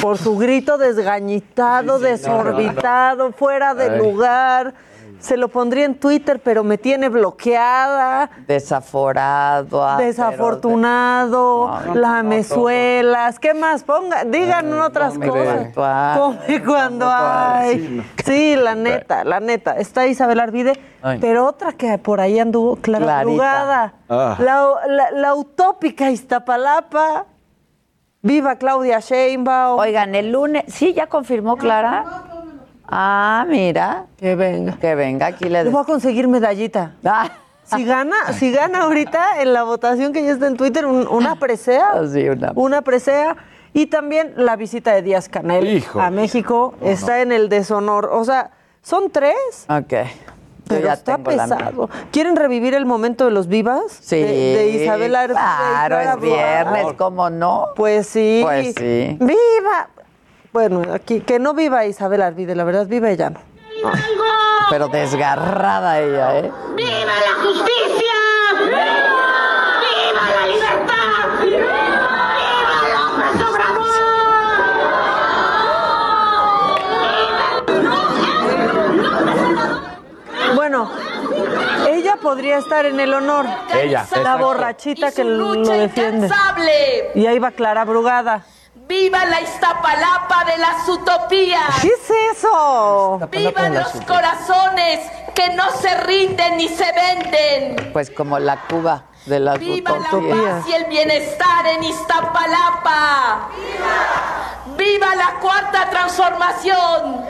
por su grito desgañitado, desorbitado, fuera de Ay. lugar. Se lo pondría en Twitter, pero me tiene bloqueada. Desaforado. ah, Desafortunado, de- No, no, lamezuelas, ¿qué más? Ponga, digan otras come cosas. cuando hay. Come cuando Come cuando hay. Sí, la neta, la neta. Está Isabel Arvide, Ay. pero otra que por ahí anduvo, Clara. Ah. La, la- la utópica Iztapalapa. Viva Claudia Sheinbaum. Oigan, el lunes, ¿sí ya confirmó Clara? Ah, mira. Que venga. Que venga, aquí le Le voy a conseguir medallita. Ah. Si gana, si gana ahorita en la votación que ya está en Twitter, un- una presea. Ah, Sí, una. presea. Y también la visita de Díaz Canel Hijo. a México está en el deshonor. O sea, son tres. Ok. Pero ya está pesado. ¿Quieren revivir el momento de los vivas? Sí. De, de Isabel y Claro, es viernes. ¿cómo no? Pues sí. Pues sí. ¡Viva! Bueno, aquí, que no viva Isabel Arvide, la verdad, viva ella no. Pero desgarrada ella, ¿eh? ¡Viva la justicia! ¡Viva la libertad! ¡Viva López Bueno, ella podría estar en el honor. Ella, La exacto. borrachita que lo defiende. incansable. Y ahí va Clara Brugada. ¡Viva la Iztapalapa de las utopías! ¿Qué es eso? ¡Vivan los corazones que no se rinden ni se venden! Pues como la Cuba de las ¡Viva la paz y el bienestar en Iztapalapa! ¡Viva la cuarta transformación!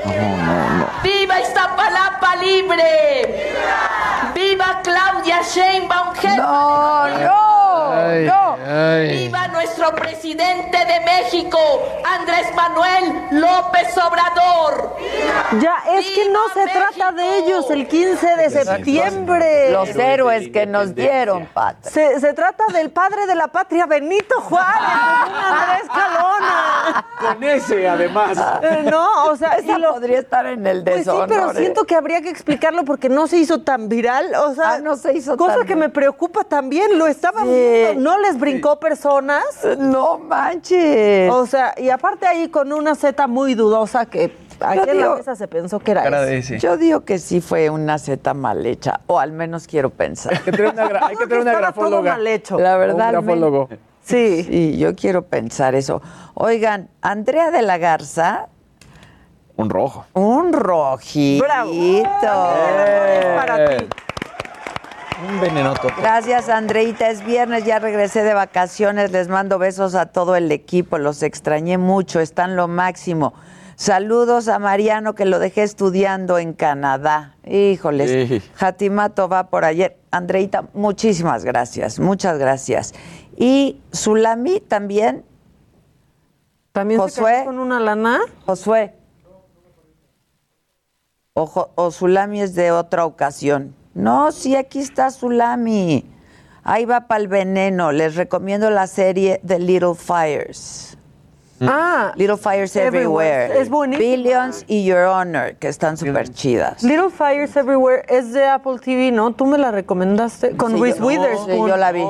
¡Viva Iztapalapa libre! ¡Viva Claudia Sheinbaum! jefa ¡No, no! ¡Viva nuestro presidente de México, Andrés Manuel López Obrador! Ya, es que no se trata de ellos el 15 de septiembre. Los héroes que nos dieron, Pat. Se, se trata del padre de la patria, Benito Juárez, Andrés Calona. Con ese, además. Eh, No, o sea, Esa lo- podría estar en el Pues sí, deshonor. pero ¿eh? siento que habría que explicarlo porque no se hizo tan viral. O sea, Ah, no se hizo cosa tan que me preocupa también. Lo estaban Sí. viendo, no les brincó personas. No manches. O sea, y aparte ahí con una Z muy dudosa que aquí en la digo- mesa se pensó que era Cara de ese. Yo digo que sí fue una Z mal hecha, o al menos quiero pensar. Hay que tener una, gra- hay que tener una Estaba todo grafóloga. mal hecho. La Un verdad. grafólogo. Sí. Sí, yo quiero pensar eso. Oigan, Andrea de la Garza, Un rojo. un rojito. Bravo. Es para ti. Un venenoto. Gracias, Andreita. Es viernes, ya regresé de vacaciones. Les mando besos a todo el equipo. Los extrañé mucho, están lo máximo. Saludos a Mariano, que lo dejé estudiando en Canadá. Híjoles, Sí. Jatimato va por ayer. Andreita, muchísimas gracias, muchas gracias. Y Zulami también. También Josué. con una lana. Josué. O, Jo- o Zulami es de otra ocasión. No, sí, aquí está Zulami. Ahí va para el veneno. Les recomiendo la serie The Little Fires. Ah, Little Fires Everywhere. Everywhere. Es buenísima. Billions y Your Honor, que están súper chidas. Little Fires Everywhere es de Apple TV, ¿no? Tú me la recomendaste con Sí, Reese yo- Witherspoon. sí, yo la vi.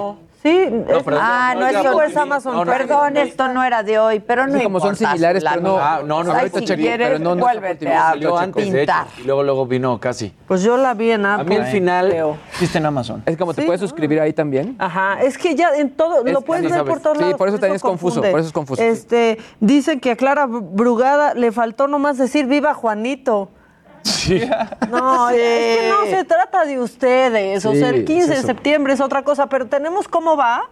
Sí, No, pero- Ah, no, no, es es Amazon no, no, Prime. Perdón, esto no era de hoy, pero no Sí, como son similares, pero no- Ah, no, no, ahorita si quieres, pero no- no vuélvete a pintar. y luego, luego vino casi. Pues yo la vi en A Apple. mí el final, creo. Existe en Amazon. Es como te Sí, puedes ah. suscribir ahí también. Ajá, es que ya en todo, Es- lo puedes sí ver sabes. por todos Sí, lados. por eso también es confuso, por eso es confuso, sí. Este, dicen que a Clara Brugada le faltó nomás decir viva Juanito. Sí. No, es que no se trata de ustedes. o sea, el 15 es de septiembre es otra cosa, pero tenemos cómo va.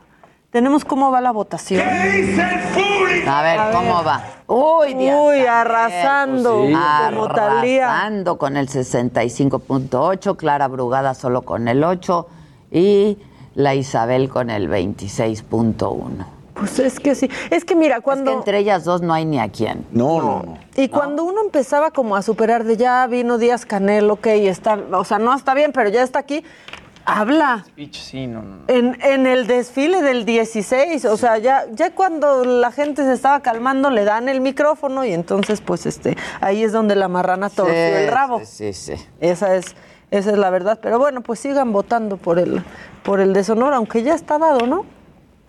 Tenemos cómo va la votación. A ver, ¿cómo va? Uy, Dios Uy, arrasando Pues sí. como. Arrasando con el 65.8, Clara Brugada solo con el 8 y la Isabel con el 26.1. Pues es que sí. Es que mira, Es cuando. que entre ellas dos no hay ni a quién. No, no, no. Y cuando uno empezaba como a superar de ya vino Díaz Canel, ok, está, o sea, no está bien, pero ya está aquí, habla. Speech, sí, no, no. En, en el desfile del 16, o sea, ya, ya cuando la gente se estaba calmando, le dan el micrófono y entonces, pues, este, ahí es donde la marrana torció el rabo. Sí, sí, sí. Esa es, esa es la verdad. Pero bueno, pues sigan votando por el, por el deshonor, aunque ya está dado, ¿no?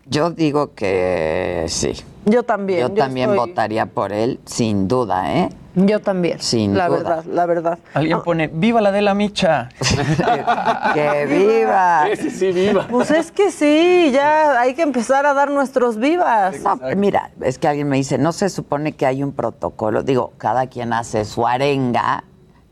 Yo digo que sí. Yo también. Yo, también estoy- votaría por él, sin duda, ¿eh? Yo también. Sin la duda. verdad, la verdad. Alguien pone, viva la de la micha. ¡Que viva! Sí, sí, viva. Pues es que sí, ya hay que empezar a dar nuestros vivas. No, mira, es que alguien me dice, no se supone que hay un protocolo. Digo, cada quien hace su arenga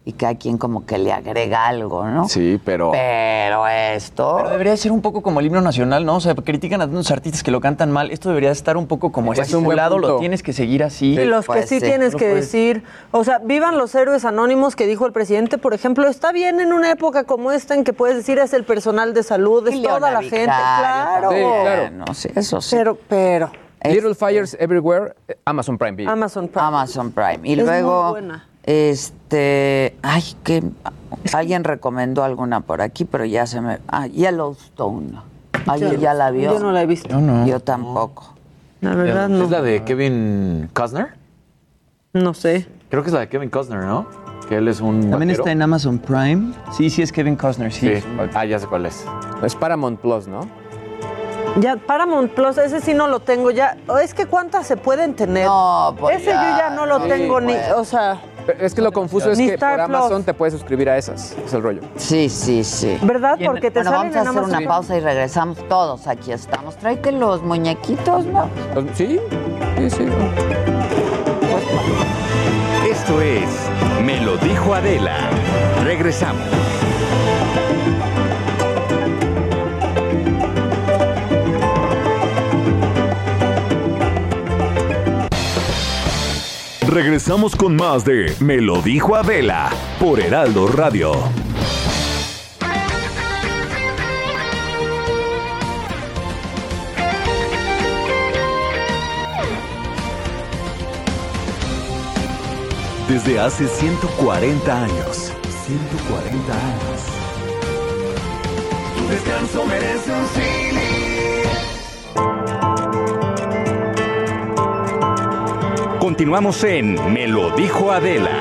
y cada quien como que le agrega algo, ¿no? Sí, pero. Pero esto. Pero debería ser un poco como el himno nacional, ¿no? O sea, critican a unos artistas que lo cantan mal. Esto debería estar un poco como Es un buen estipulado, lo tienes que seguir así. Y los que Pues sí sí. tienes No que puedes. decir, o sea, vivan los héroes anónimos que dijo el presidente, por ejemplo, está bien en una época como esta en que puedes decir es el personal de salud, es Y toda la gente, claro. Sí, claro. Bueno, sí, eso sí. Pero, pero, Little Fires Everywhere, eh, Amazon Prime Video. Amazon Prime. Amazon Prime. Y Es muy luego, buena. Este, ay, que alguien recomendó alguna por aquí, pero ya se me, ah, Yellowstone. ¿Alguien ya la vio? Yo no la he visto. Yo no. Yo tampoco. La verdad ¿Es no. la de Kevin Costner? No sé. Creo que es la de Kevin Costner, ¿no? Que él es un. También vaquero. está en Amazon Prime. Sí, sí, es Kevin Costner, sí. Sí. Ah, ya sé cuál es. Es Paramount Plus, ¿no? Ya Paramount Plus, ese sí no lo tengo ya. O Es que cuántas se pueden tener. No, pues ese yo ya no lo sí, tengo ni, pues. o sea, Pero Es que lo confuso es que por. Amazon te puedes suscribir a esas. Es el rollo. Sí, sí, sí. ¿verdad? Porque te Bueno, salen vamos a en hacer Amazon. una pausa y regresamos todos. Aquí estamos. Tráete los muñequitos, ¿no? Sí, sí, sí. Esto es Me lo dijo Adela. Regresamos. Regresamos con más de Me lo dijo Adela por Heraldo Radio. Desde hace 140 años. 140 años. Tu descanso merece un Continuamos en Me lo dijo Adela.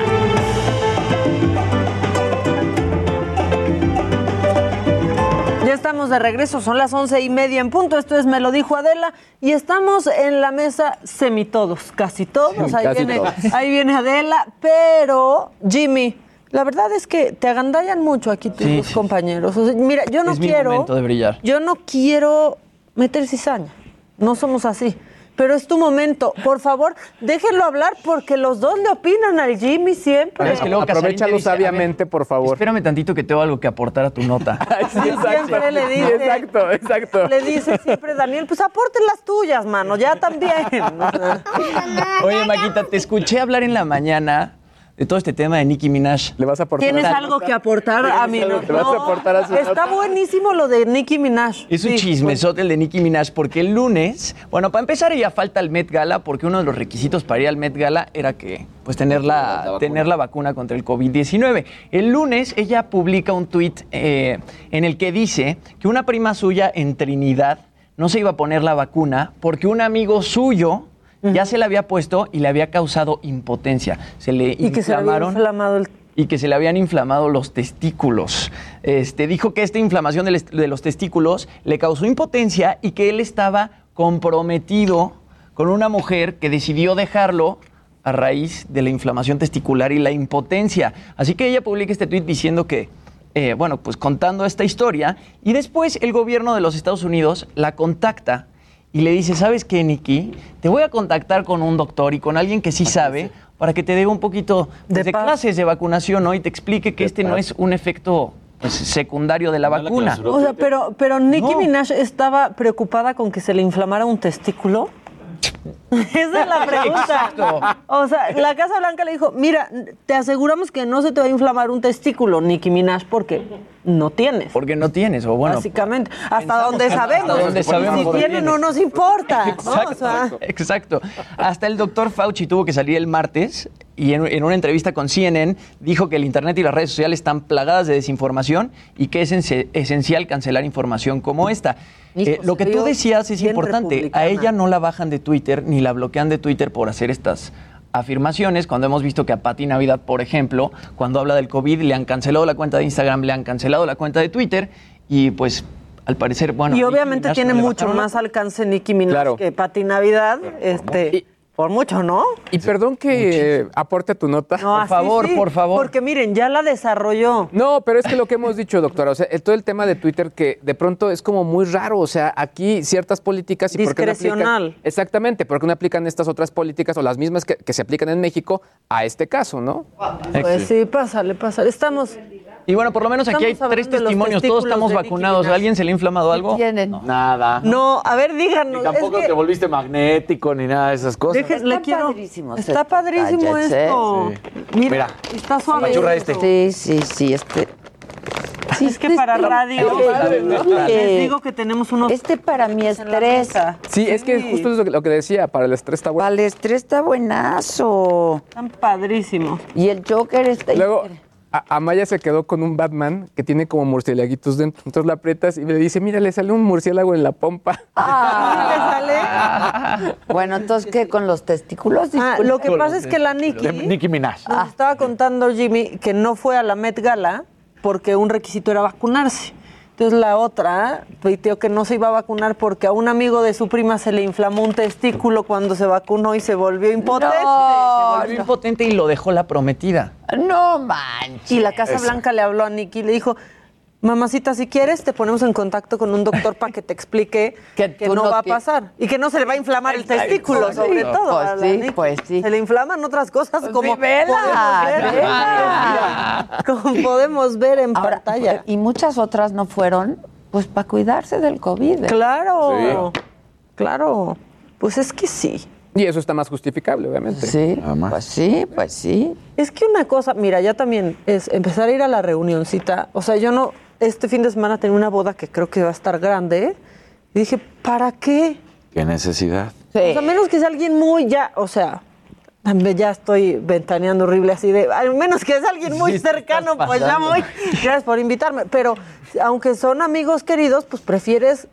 Ya estamos de regreso, son las once y media en punto. Esto es Me lo dijo Adela y estamos en la mesa semitodos, casi todos. Ahí, Casi viene, todos. ahí viene Adela, pero Jimmy, la verdad es que te agandallan mucho aquí tus Sí, sí. compañeros. O sea, mira, yo no es mi quiero, momento de brillar. yo no quiero meter cizaña. No somos así. Pero es tu momento. Por favor, déjenlo hablar porque los dos le opinan al Jimmy siempre. Es que luego Aprovechalo dice, a ver, sabiamente, por favor. Espérame tantito que tengo algo que aportar a tu nota. Sí, siempre le Sí, dice. exacto, exacto. Le dice siempre Daniel, pues aporten las tuyas, mano, ya también. Oye, Maquita, te escuché hablar en la mañana de todo este tema de Nicki Minaj. ¿Le vas a aportar? ¿Tienes a- algo que aportar a mí? algo que le vas a aportar a su Está nota? buenísimo lo de Nicki Minaj. Es un Sí, chismesote el de Nicki Minaj porque el lunes, bueno, para empezar ella falta el Met Gala porque uno de los requisitos para ir al Met Gala era que pues tener la, tener la vacuna contra el COVID-19. El lunes ella publica un tuit eh, en el que dice que una prima suya en Trinidad no se iba a poner la vacuna porque un amigo suyo ya se la había puesto y le había causado impotencia. Se le Y que se le había inflamaron inflamado el y que se le habían inflamado los testículos. Este, dijo que esta inflamación de los testículos le causó impotencia y que él estaba comprometido con una mujer que decidió dejarlo a raíz de la inflamación testicular y la impotencia. Así que ella publica este tuit diciendo que, eh, bueno, pues contando esta historia y después el gobierno de los Estados Unidos la contacta y le dice, ¿sabes qué, Nikki? Te voy a contactar con un doctor y con alguien que sí sabe para que te dé un poquito pues, De clases de vacunación ¿no? y te explique que este no es un efecto pues, secundario de la vacuna. O sea, pero, pero Nicki No. Minaj estaba preocupada con que se le inflamara un testículo. Esa es la pregunta. Exacto. O sea, la Casa Blanca le dijo, mira, te aseguramos que no se te va a inflamar un testículo, Nicki Minaj, porque no tienes. Porque no tienes, o bueno. básicamente. Hasta donde sabemos. Hasta donde sabemos si no tiene, tienes. no nos importa. ¿no? Exacto, O sea, exacto. Hasta el doctor Fauci tuvo que salir el martes y en, en una entrevista con CNN dijo que el Internet y las redes sociales están plagadas de desinformación y que es esencial cancelar información como esta. Eh, lo que tú decías es importante. A ella no la bajan de Twitter ni la bloquean de Twitter por hacer estas afirmaciones, cuando hemos visto que a Pati Navidad, por ejemplo, cuando habla del COVID, le han cancelado la cuenta de Instagram, le han cancelado la cuenta de Twitter y pues al parecer, bueno. y Nicki obviamente Minaj tiene no mucho más alcance Nicki Minaj Claro. que Pati Navidad, este, por mucho, ¿no? Y perdón que eh, aporte tu nota. No, así sí, Porque miren, ya la desarrolló. No, pero es que lo que hemos dicho, doctora, o sea, todo el tema de Twitter que de pronto es como muy raro, o sea, aquí ciertas políticas y por qué no aplican- Discrecional. exactamente, ¿por qué no aplican estas otras políticas o las mismas que, que se aplican en México a este caso, no? Pues sí, pásale, pásale. Estamos. Y bueno, por lo menos aquí hay tres testimonios, todos estamos vacunados. ¿A Minaj. alguien se le ha inflamado algo? Tienen. Nada. No, a ver, díganos. Ni tampoco es que- te volviste magnético ni nada de esas cosas. Deje- le quiero. padrísimos Está padrísimo gadgets, ¿eh? esto. Sí. Mira, Mira, está suave. este. Sí, sí, sí, este. Sí, Es que para radio les digo que tenemos unos. Este para mi estrés. Sí, es que justo es lo que, lo que decía, para el estrés está bueno. Para el estrés está buenazo. Están padrísimos. Y el Joker está. Luego, Amaya se quedó con un Batman que tiene como murciélaguitos dentro. Entonces la aprietas y le dice, mira, le sale un murciélago en la pompa. Bueno, entonces, ¿qué? ¿Con los testículos? Ah, lo que pasa es que la Nicki Nicki Minaj. nos estaba contando Jimmy que no fue a la Met Gala porque un requisito era vacunarse. Entonces la otra tuiteó que no se iba a vacunar porque a un amigo de su prima se le inflamó un testículo cuando se vacunó y se volvió impotente. Se volvió impotente y lo dejó la prometida. No manches. Y la Casa Blanca le habló a Nicky y le dijo, mamacita, si quieres, te ponemos en contacto con un doctor para que te explique que, no, no va a pasar y que no se le va a inflamar el testículo, Pues sobre sí, todo. pues sí, pues sí. Se le inflaman otras cosas como sí, vela, podemos ver, vela. como podemos ver en Ahora, pantalla. Y muchas otras no fueron, pues, para cuidarse del COVID. ¿eh? Claro, claro. Pues es que sí. Y eso está más justificable, obviamente. Sí, pues sí, pues sí. Es que una cosa, mira, ya también es empezar a ir a la reunioncita. O sea, yo no, este fin de semana tenía una boda que creo que va a estar grande. Y dije, ¿para qué? Qué necesidad. O sea, menos que sea alguien muy ya, o sea, también ya estoy ventaneando horrible así de, al menos que es alguien muy Sí, cercano, pues ya voy. Gracias por invitarme. Pero aunque son amigos queridos, pues prefieres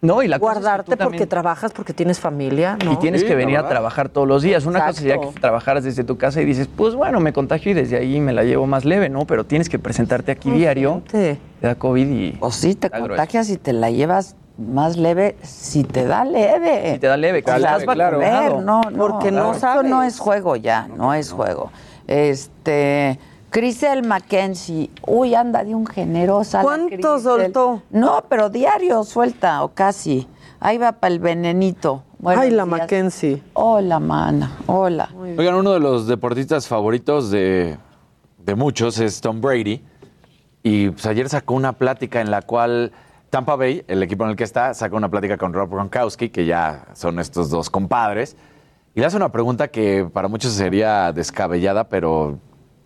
No, y la cosa es que guardarte tú también- porque trabajas, porque tienes familia, ¿no? Y tienes que venir a trabajar todos los días. Una cosa sería que trabajaras desde tu casa y dices, pues bueno, me contagio y desde ahí me la llevo más leve, ¿no? Pero tienes que presentarte aquí diario. Te da COVID y. O sí, te grueso. contagias y te la llevas más leve si te da leve. Si te da leve, claro, claro. no, no, Porque no Esto no es juego ya, no es juego. Este, Crisel Mackenzie, uy, anda de un generosa. ¿Cuánto soltó? No, pero diario suelta, o casi. Ahí va para el venenito. Buenos Ay, la días. Mackenzie. Hola, mana, hola. Oigan, uno de los deportistas favoritos de, de muchos es Tom Brady. Y pues, ayer sacó una plática en la cual Tampa Bay, el equipo en el que está, saca una plática con Rob Gronkowski, que ya son estos dos compadres. Y le hace una pregunta que para muchos sería descabellada, pero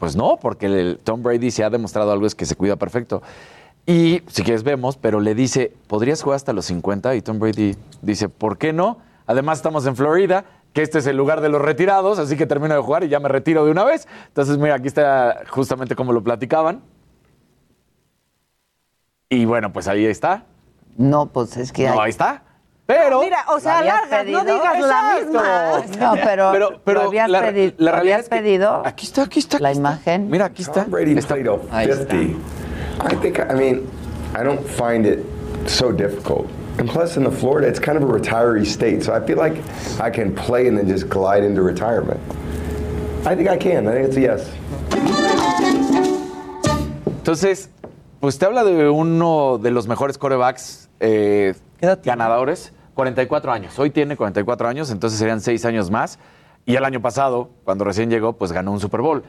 pues no, porque el Tom Brady se ha demostrado algo es que se cuida perfecto. Y si quieres vemos, pero le dice, ¿podrías jugar hasta los 50? Y Tom Brady dice, ¿por qué no? Además estamos en Florida, que este es el lugar de los retirados, así que termino de jugar y ya me retiro de una vez. Entonces, mira, aquí está justamente como lo platicaban. Y bueno, pues ahí está. No, pues es que No, hay- ahí está. Pero... Mira, o sea, ¿Lo habías largas, no digas la misma. No, pero, Pero- pero ¿lo habías, la- pedido, la ¿lo realidad habías es que- pedido? Aquí está, aquí está. La imagen. Mira, aquí está. Tom Brady Está. played a Ahí está. 50. I think, I mean, I don't find it so difficult. And plus, in the Florida, it's kind of a retiree state, so I feel like I can play and then just glide into retirement. I think I can. I think it's a yes. Entonces, pues te habla de uno de los mejores corebacks eh, ganadores, 44 años. Hoy tiene 44 años, entonces serían 6 años más. Y el año pasado, cuando recién llegó, pues ganó un Super Bowl.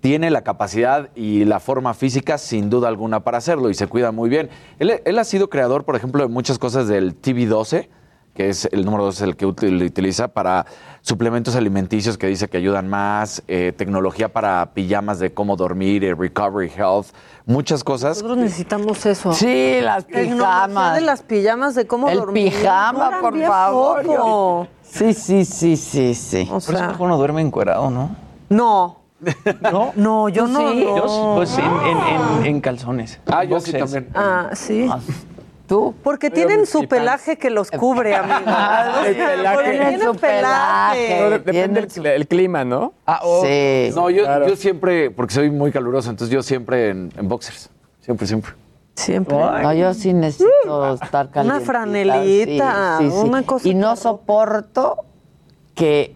Tiene la capacidad y la forma física, sin duda alguna, para hacerlo y se cuida muy bien. Él, él ha sido creador, por ejemplo, de muchas cosas del TV12, que es el número 2 el que util- utiliza para suplementos alimenticios que dice que ayudan más, eh, tecnología para pijamas de cómo dormir, eh, recovery health, muchas cosas. Nosotros necesitamos eso. Sí, las pijamas. de las pijamas, de cómo El dormir. pijama, Duran por favor. poco. Sí, sí, sí, sí, sí. O Por eso sea, mejor uno duerme encuerado, ¿no? no. ¿No? No, yo ¿Tú no. sí? no. Yo pues en, en- en- en calzones. Ah, yo sí también. Ah, sí. ¿Tú? Porque tienen su pelaje que los cubre, amigo. El pelaje. Porque Tienen su pelaje. No, de- depende del cl- el clima, ¿no? Ah, oh, Sí. No, yo, Claro. yo siempre, porque soy muy caluroso, entonces yo siempre en, en boxers. Siempre, siempre. Siempre. No, yo sí necesito estar caliente. Una franelita, una cosa Y no soporto que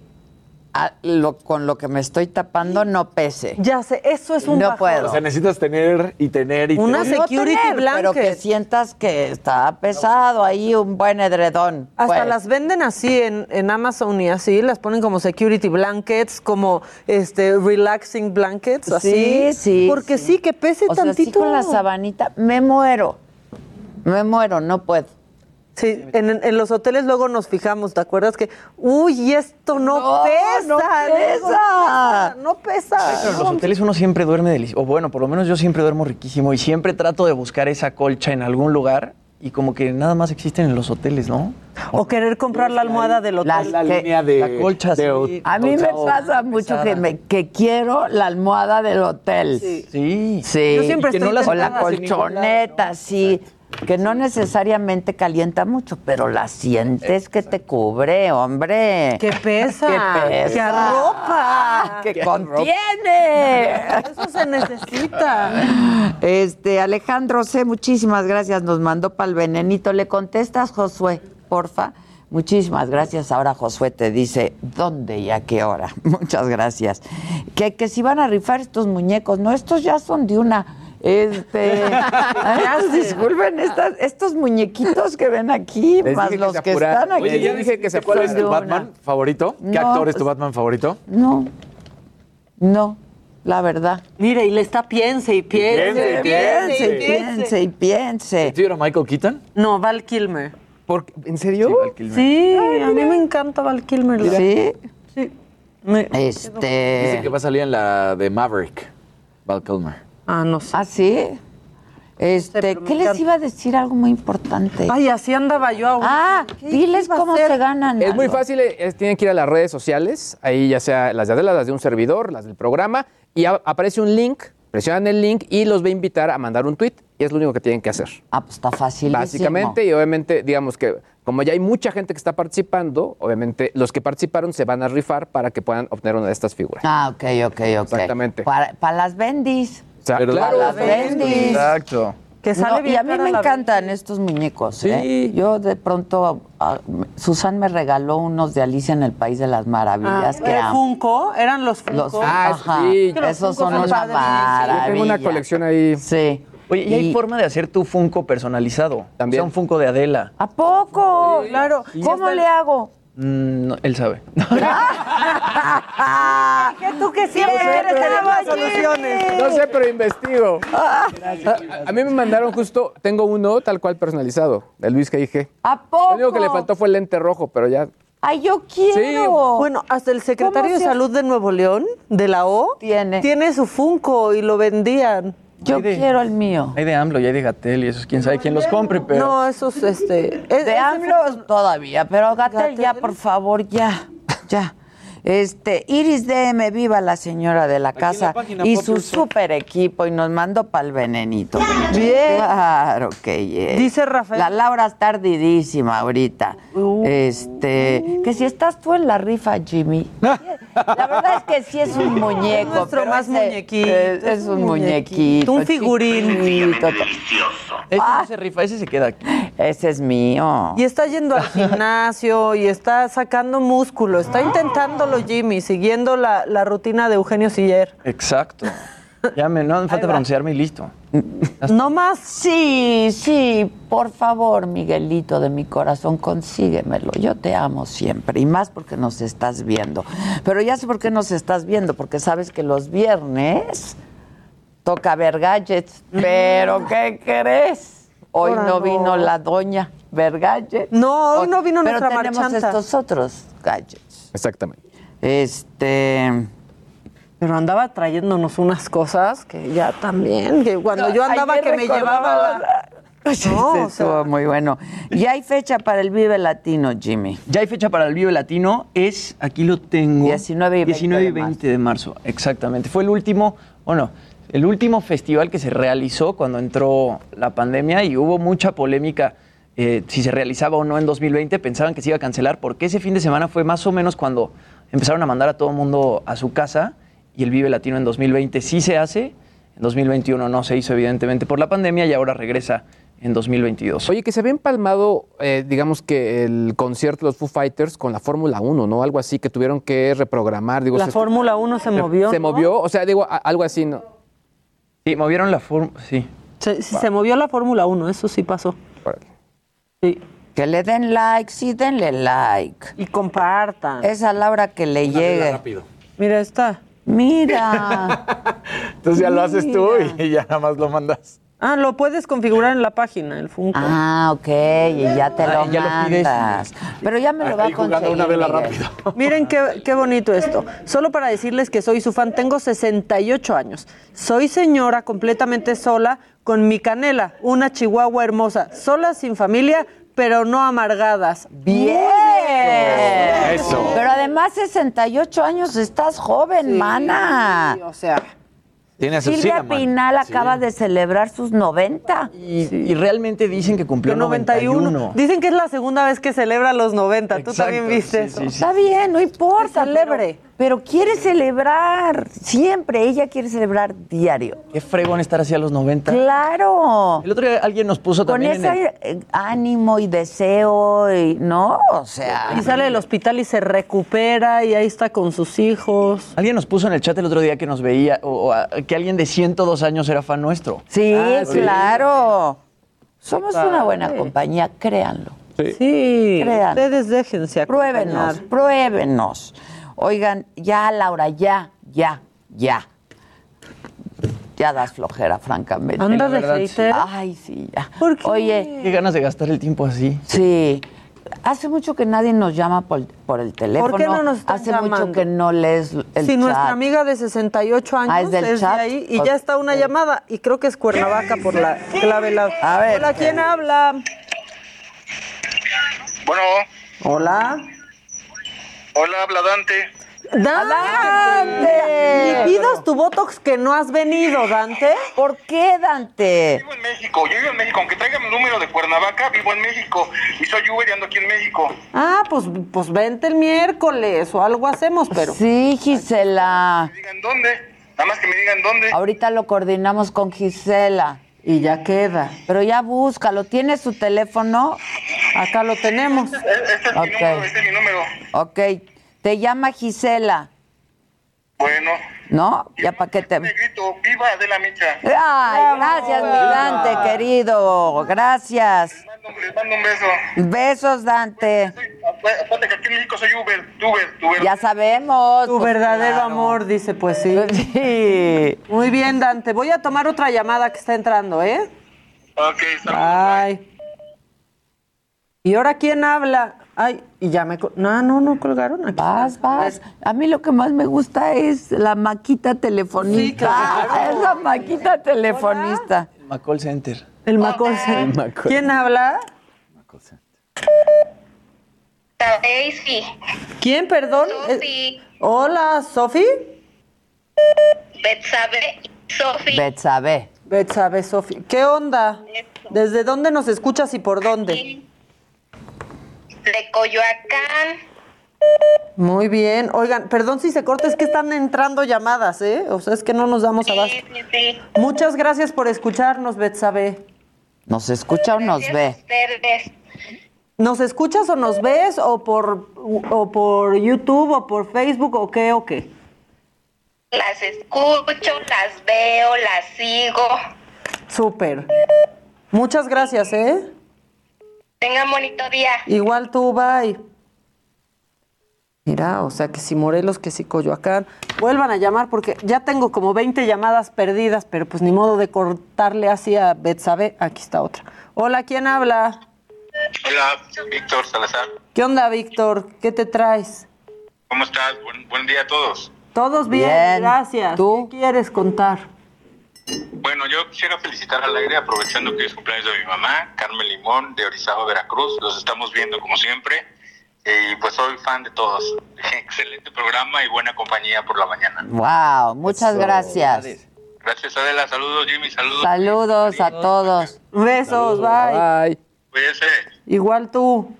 a- lo- con lo que me estoy tapando no pese. Ya sé, eso es un No bajón. puedo. O sea, necesitas tener y tener y Una tener. No security tener, Pero que blanket. sientas que está pesado ahí un buen edredón. Hasta pues. las venden así en, en Amazon y así, las ponen como security blankets, como este relaxing blankets, así. Sí, sí, Porque sí, que pese O sea, así tantito. con la sabanita, me muero. Me muero, no puedo. Sí, en, los hoteles luego nos fijamos, ¿te acuerdas que, uy, esto no, No, pesa, no pesa. no pesa, Pero en los hoteles uno siempre duerme delicioso. O bueno, por lo menos yo siempre duermo riquísimo y siempre trato de buscar esa colcha en algún lugar y como que nada más existen en los hoteles, ¿no? O querer comprar la almohada del hotel. La- La que- línea de. La colcha, de- sí. A mí me pasa mucho que, me, que quiero la almohada del hotel. Sí. Sí. Yo siempre estoy no las o la colchoneta, sí. Que no necesariamente calienta mucho, pero la sientes que te cubre, hombre. Que pesa, Que pesa. que arropa, Que contiene. Eso se necesita. Este, Alejandro C., muchísimas gracias. Nos mandó para el venenito. ¿Le contestas, Josué, porfa? Muchísimas gracias. Ahora Josué te dice dónde y a qué hora. Muchas gracias. Que, que si van a rifar estos muñecos, no, estos ya son de una. Este, disculpen, estas- estos muñequitos que ven aquí, Les más dije los se que apuraran. están aquí. Oye, ya dije que se ¿Cuál es tu. Batman favorito? ¿Qué No, actor es tu pues- Batman favorito? No, no, la verdad. Mira, y le está piense y piense, y piense, Piense, y piense. piense y piense. ¿Tú era Michael Keaton? No, Val Kilmer. ¿Por- ¿En serio? Sí, a mí me encanta Val Kilmer. la- Sí, Sí. Me- Dicen este. que va a salir en la de Maverick. Val Kilmer. Ah, no sé. ¿Ah, sí? Este, ¿qué les iba a decir? Algo muy importante. Ay, así andaba yo aún. ah, ¿Qué diles cómo se ganan. Es muy fácil, eh, tienen que ir a las redes sociales, ahí ya sea las de Adela, las de un servidor, las del programa, y a- aparece un link, presionan el link y los va a invitar a mandar un tweet, y es lo único que tienen que hacer. Ah, pues está fácil. Básicamente, y obviamente, digamos que como ya hay mucha gente que está participando, obviamente los que participaron se van a rifar para que puedan obtener una de estas figuras. Ah, ok, ok, ok. Exactamente. Para, para las bendis. O sea, Pero- claro, bendis. Exacto. Que sale No, y bien a mí me la encantan estos muñecos. Sí. ¿eh? Yo de pronto, ah, Susan me regaló unos de Alicia en el País de las Ah, Maravillas que ¿de amo. Funko? ¿Eran los Funko? Los, Ah, ajá, sí. Que los esos Funko son una padrísimos. maravilla. Yo tengo una colección ahí. Sí. Oye, y hay forma de hacer tu Funko personalizado. También. O sea, un Funko de Adela. ¿A poco? Claro. ¿Cómo le hago? Mm, no, él sabe. Que tú que siempre quieres tener las soluciones. No sé, pero investigo. Ah. A, a mí me mandaron justo, tengo uno tal cual personalizado, de Luis G.I.G. ¿A poco? Lo único que le faltó fue el lente rojo, pero ya. Ay, yo quiero. Bueno, hasta el secretario ¿Cómo de Salud de Nuevo León, de la O, Tiene. tiene su Funko y lo vendían. Yo de- quiero el mío. Hay de AMLO y hay de Gatel y eso es quién sabe quién los compre, pero... No, esos, este... es- De AMLO todavía, pero Gatel ya, por favor, ya, ya. Este, Iris DM, viva la señora de la casa y su super equipo y nos mandó para el venenito. Bien. Claro que yes. Dice Rafael. La Laura está tardidísima ahorita. Este, que si estás tú en la rifa, Jimmy. La verdad es que sí es un muñeco. nuestro pero más ese- muñequito, Es, es es un muñequito. un figurín. chiquitito. Ese no se rifa, ese se queda aquí. Ese es mío. Y está yendo al gimnasio y está sacando músculo. Está intentándolo Jimmy, siguiendo la, la rutina de Eugenio Siller. Exacto. Ya me, no me falta broncearme y listo. No más. Sí, sí, por favor, Miguelito de mi corazón, consíguemelo. Yo te amo siempre y más porque nos estás viendo. Pero ya sé por qué nos estás viendo, porque sabes que los viernes toca ver gadgets. Pero ¿qué crees? Hoy Ahora no no. vino la doña ver gadgets. No, hoy no vino Pero nuestra tenemos marchanta. estos otros gadgets. Exactamente. Este. Pero andaba trayéndonos unas cosas que ya también, que cuando yo andaba que me llevaba la... No, o sea- estuvo muy bueno. Y hay fecha para el Vive Latino, Jimmy. Ya hay fecha para el Vive Latino, es, aquí lo tengo. 19 y 20 19 y de 20 de marzo, exactamente. Fue el último, bueno, el último festival que se realizó cuando entró la pandemia y hubo mucha polémica eh, si se realizaba o no en 2020. Pensaban que se iba a cancelar porque ese fin de semana fue más o menos cuando empezaron a mandar a todo el mundo a su casa y el Vive Latino en 2020 sí se hace En 2021 no se hizo evidentemente por la pandemia y ahora regresa en 2022. Oye, que se había empalmado, eh, digamos que el concierto de los Foo Fighters con la Fórmula 1, ¿no? Algo así que tuvieron que reprogramar. Digo, La Fórmula 1 se movió. Se ¿no? movió, o sea, digo, a- algo así, ¿no? Sí, movieron la forma, sí. Se, sí, se movió la Fórmula 1, eso sí pasó. Sí. Que le den like, sí, denle like. Y compartan. Esa Laura que le llegue. Mira, está. Mira. Entonces ya lo haces tú y ya nada más lo mandas. Ah, lo puedes configurar en la página, el Funko. Ah, ok, y ya te lo Ah, ya lo pides. mandas. Pero ya me lo va a Ahí conseguir. una vela Miguel. Miren qué, qué bonito esto. Solo para decirles que soy su fan, tengo 68 años. Soy señora completamente sola con mi canela, una chihuahua hermosa, sola, sin familia, pero no amargadas. Bien. Eso. Pero además 68 años, estás joven, mana. o sea. Tiene Silvia. Pinal acaba de celebrar sus 90. Y, y realmente dicen que cumplió Que 91. Dicen que es la segunda vez que celebra los 90. Tú también viste sí, eso. sí, sí. Está bien, no importa. celebre. Pero, quiere celebrar. Siempre ella quiere celebrar diario. Qué fregón estar así a los 90. Claro. El otro día alguien nos puso Con también en ese el- eh, ánimo y deseo, y, ¿no? O sea. Y sale del hospital y se recupera y ahí está con sus hijos. Alguien nos puso en el chat el otro día que nos veía, o, que alguien de 102 años era fan nuestro. Sí, Ah, sí. claro. Somos Padre. una buena compañía, créanlo. Sí, Crean. ustedes déjense acompañar. Pruébenos, pruébenos. Oigan, ya, Laura, ya, ya, ya. Ya das flojera, francamente. Anda de hater. Ay, sí, ya. ¿Por qué? Oye, Qué ganas de gastar el tiempo así. sí. Hace mucho que nadie nos llama por, por el teléfono. ¿Por qué no nos están Hace mucho que no lees el si chat. nuestra amiga de 68 años Ah, ¿es del de chat? ahí y ya está una llamada y creo que es Cuernavaca por la clave. La... A ver. Hola, ¿quién habla? Bueno, Hola. Hola, habla Dante. ¡Dante! ¿Y pidas tu Botox que no has venido, Dante? ¿Por qué, Dante? Vivo en México, yo vivo en México, aunque traiga mi número de Cuernavaca, vivo en México y soy Uber y ando aquí en México. Ah, pues, pues vente el miércoles o algo hacemos, pero... Sí, Gisela. Digan dónde, nada más que me digan dónde. Ahorita lo coordinamos con Gisela. Y ya queda. Pero ya búscalo. ¿Tienes su teléfono? Acá lo tenemos. Este es mi Ok. número, este es mi número. Ok. Te llama Gisela. Bueno, ¿No? Ya para qué te... me grito, viva Adela Micha. Ay, gracias, mi Dante, querido. Gracias. Les mando un beso. Besos, Dante. Aparte que aquí en México soy Uber, Uber, Uber. Ya sabemos. Tu pues, verdadero claro. amor, dice, pues sí. Sí. Muy bien, Dante. Voy a tomar otra llamada que está entrando, ¿eh? Ok, saludos. Bye. ¿Y ahora quién habla? Ay, y ya me... No, no, no colgaron aquí. Vas, vas. A mí lo que más me gusta es la maquita telefonista. Sí, claro. Es la maquita telefonista. Macall Center. El Macolse. El Macall. ¿Quién habla? Daisy. ¿Quién, perdón? Sofi. Eh, Hola, ¿Sofi? Betsabe. Sofi. Betsabe. Betsabe, Sofi. ¿Qué onda? ¿Desde dónde nos escuchas y por dónde? De Coyoacán. Muy bien. Oigan, perdón si se corta, es que están entrando llamadas, ¿eh? O sea, es que no nos damos abasto. Sí, sí, sí. Muchas gracias por escucharnos, Betsabe. ¿Nos escucha o nos ve? ¿Nos escuchas o nos ves o por, o por YouTube o por Facebook o qué o qué? Las escucho, las veo, las sigo. Súper. Muchas gracias, ¿eh? Tengan bonito día. Igual tú, bye. Mira, o sea que si Morelos, que si Coyoacán, vuelvan a llamar porque ya tengo como 20 llamadas perdidas, pero pues ni modo de cortarle así a Betsabe. Aquí está otra. Hola, ¿quién habla? Hola, Víctor Salazar. ¿Qué onda, Víctor? ¿Qué te traes? ¿Cómo estás? Buen, buen día a todos. Todos bien, Bien. gracias. ¿Tú? ¿Qué quieres contar? Bueno, yo quisiera felicitar al aire aprovechando que es cumpleaños de mi mamá, Carmen Limón, de Orizaba, Veracruz. Los estamos viendo como siempre. Y pues soy fan de todos. Excelente programa y buena compañía por la mañana. Wow, muchas gracias. Gracias Adela, saludos Jimmy, saludos. Saludos a todos. Besos, bye. Bye. Cuídense. Igual tú.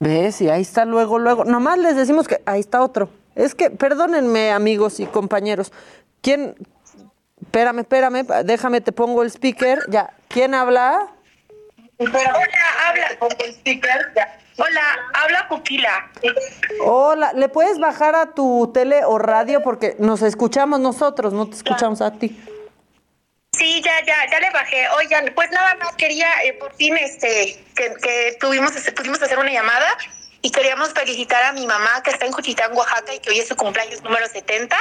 ¿Ves? Y ahí está luego, luego. Nomás les decimos que ahí está otro. Es que, perdónenme, amigos y compañeros. ¿Quién? Espérame, espérame, déjame, te pongo el speaker. Ya, ¿quién habla? Hola, habla con el speaker. Hola, habla Pupila. Hola, ¿le puedes bajar a tu tele o radio? Porque nos escuchamos nosotros, no te escuchamos a ti. Sí, ya, ya, ya le bajé. Oigan, pues nada más quería, eh, por fin, este, que, que tuvimos, este, pudimos hacer una llamada y queríamos felicitar a mi mamá que está en Juchitán, Oaxaca y que hoy es su cumpleaños número 70.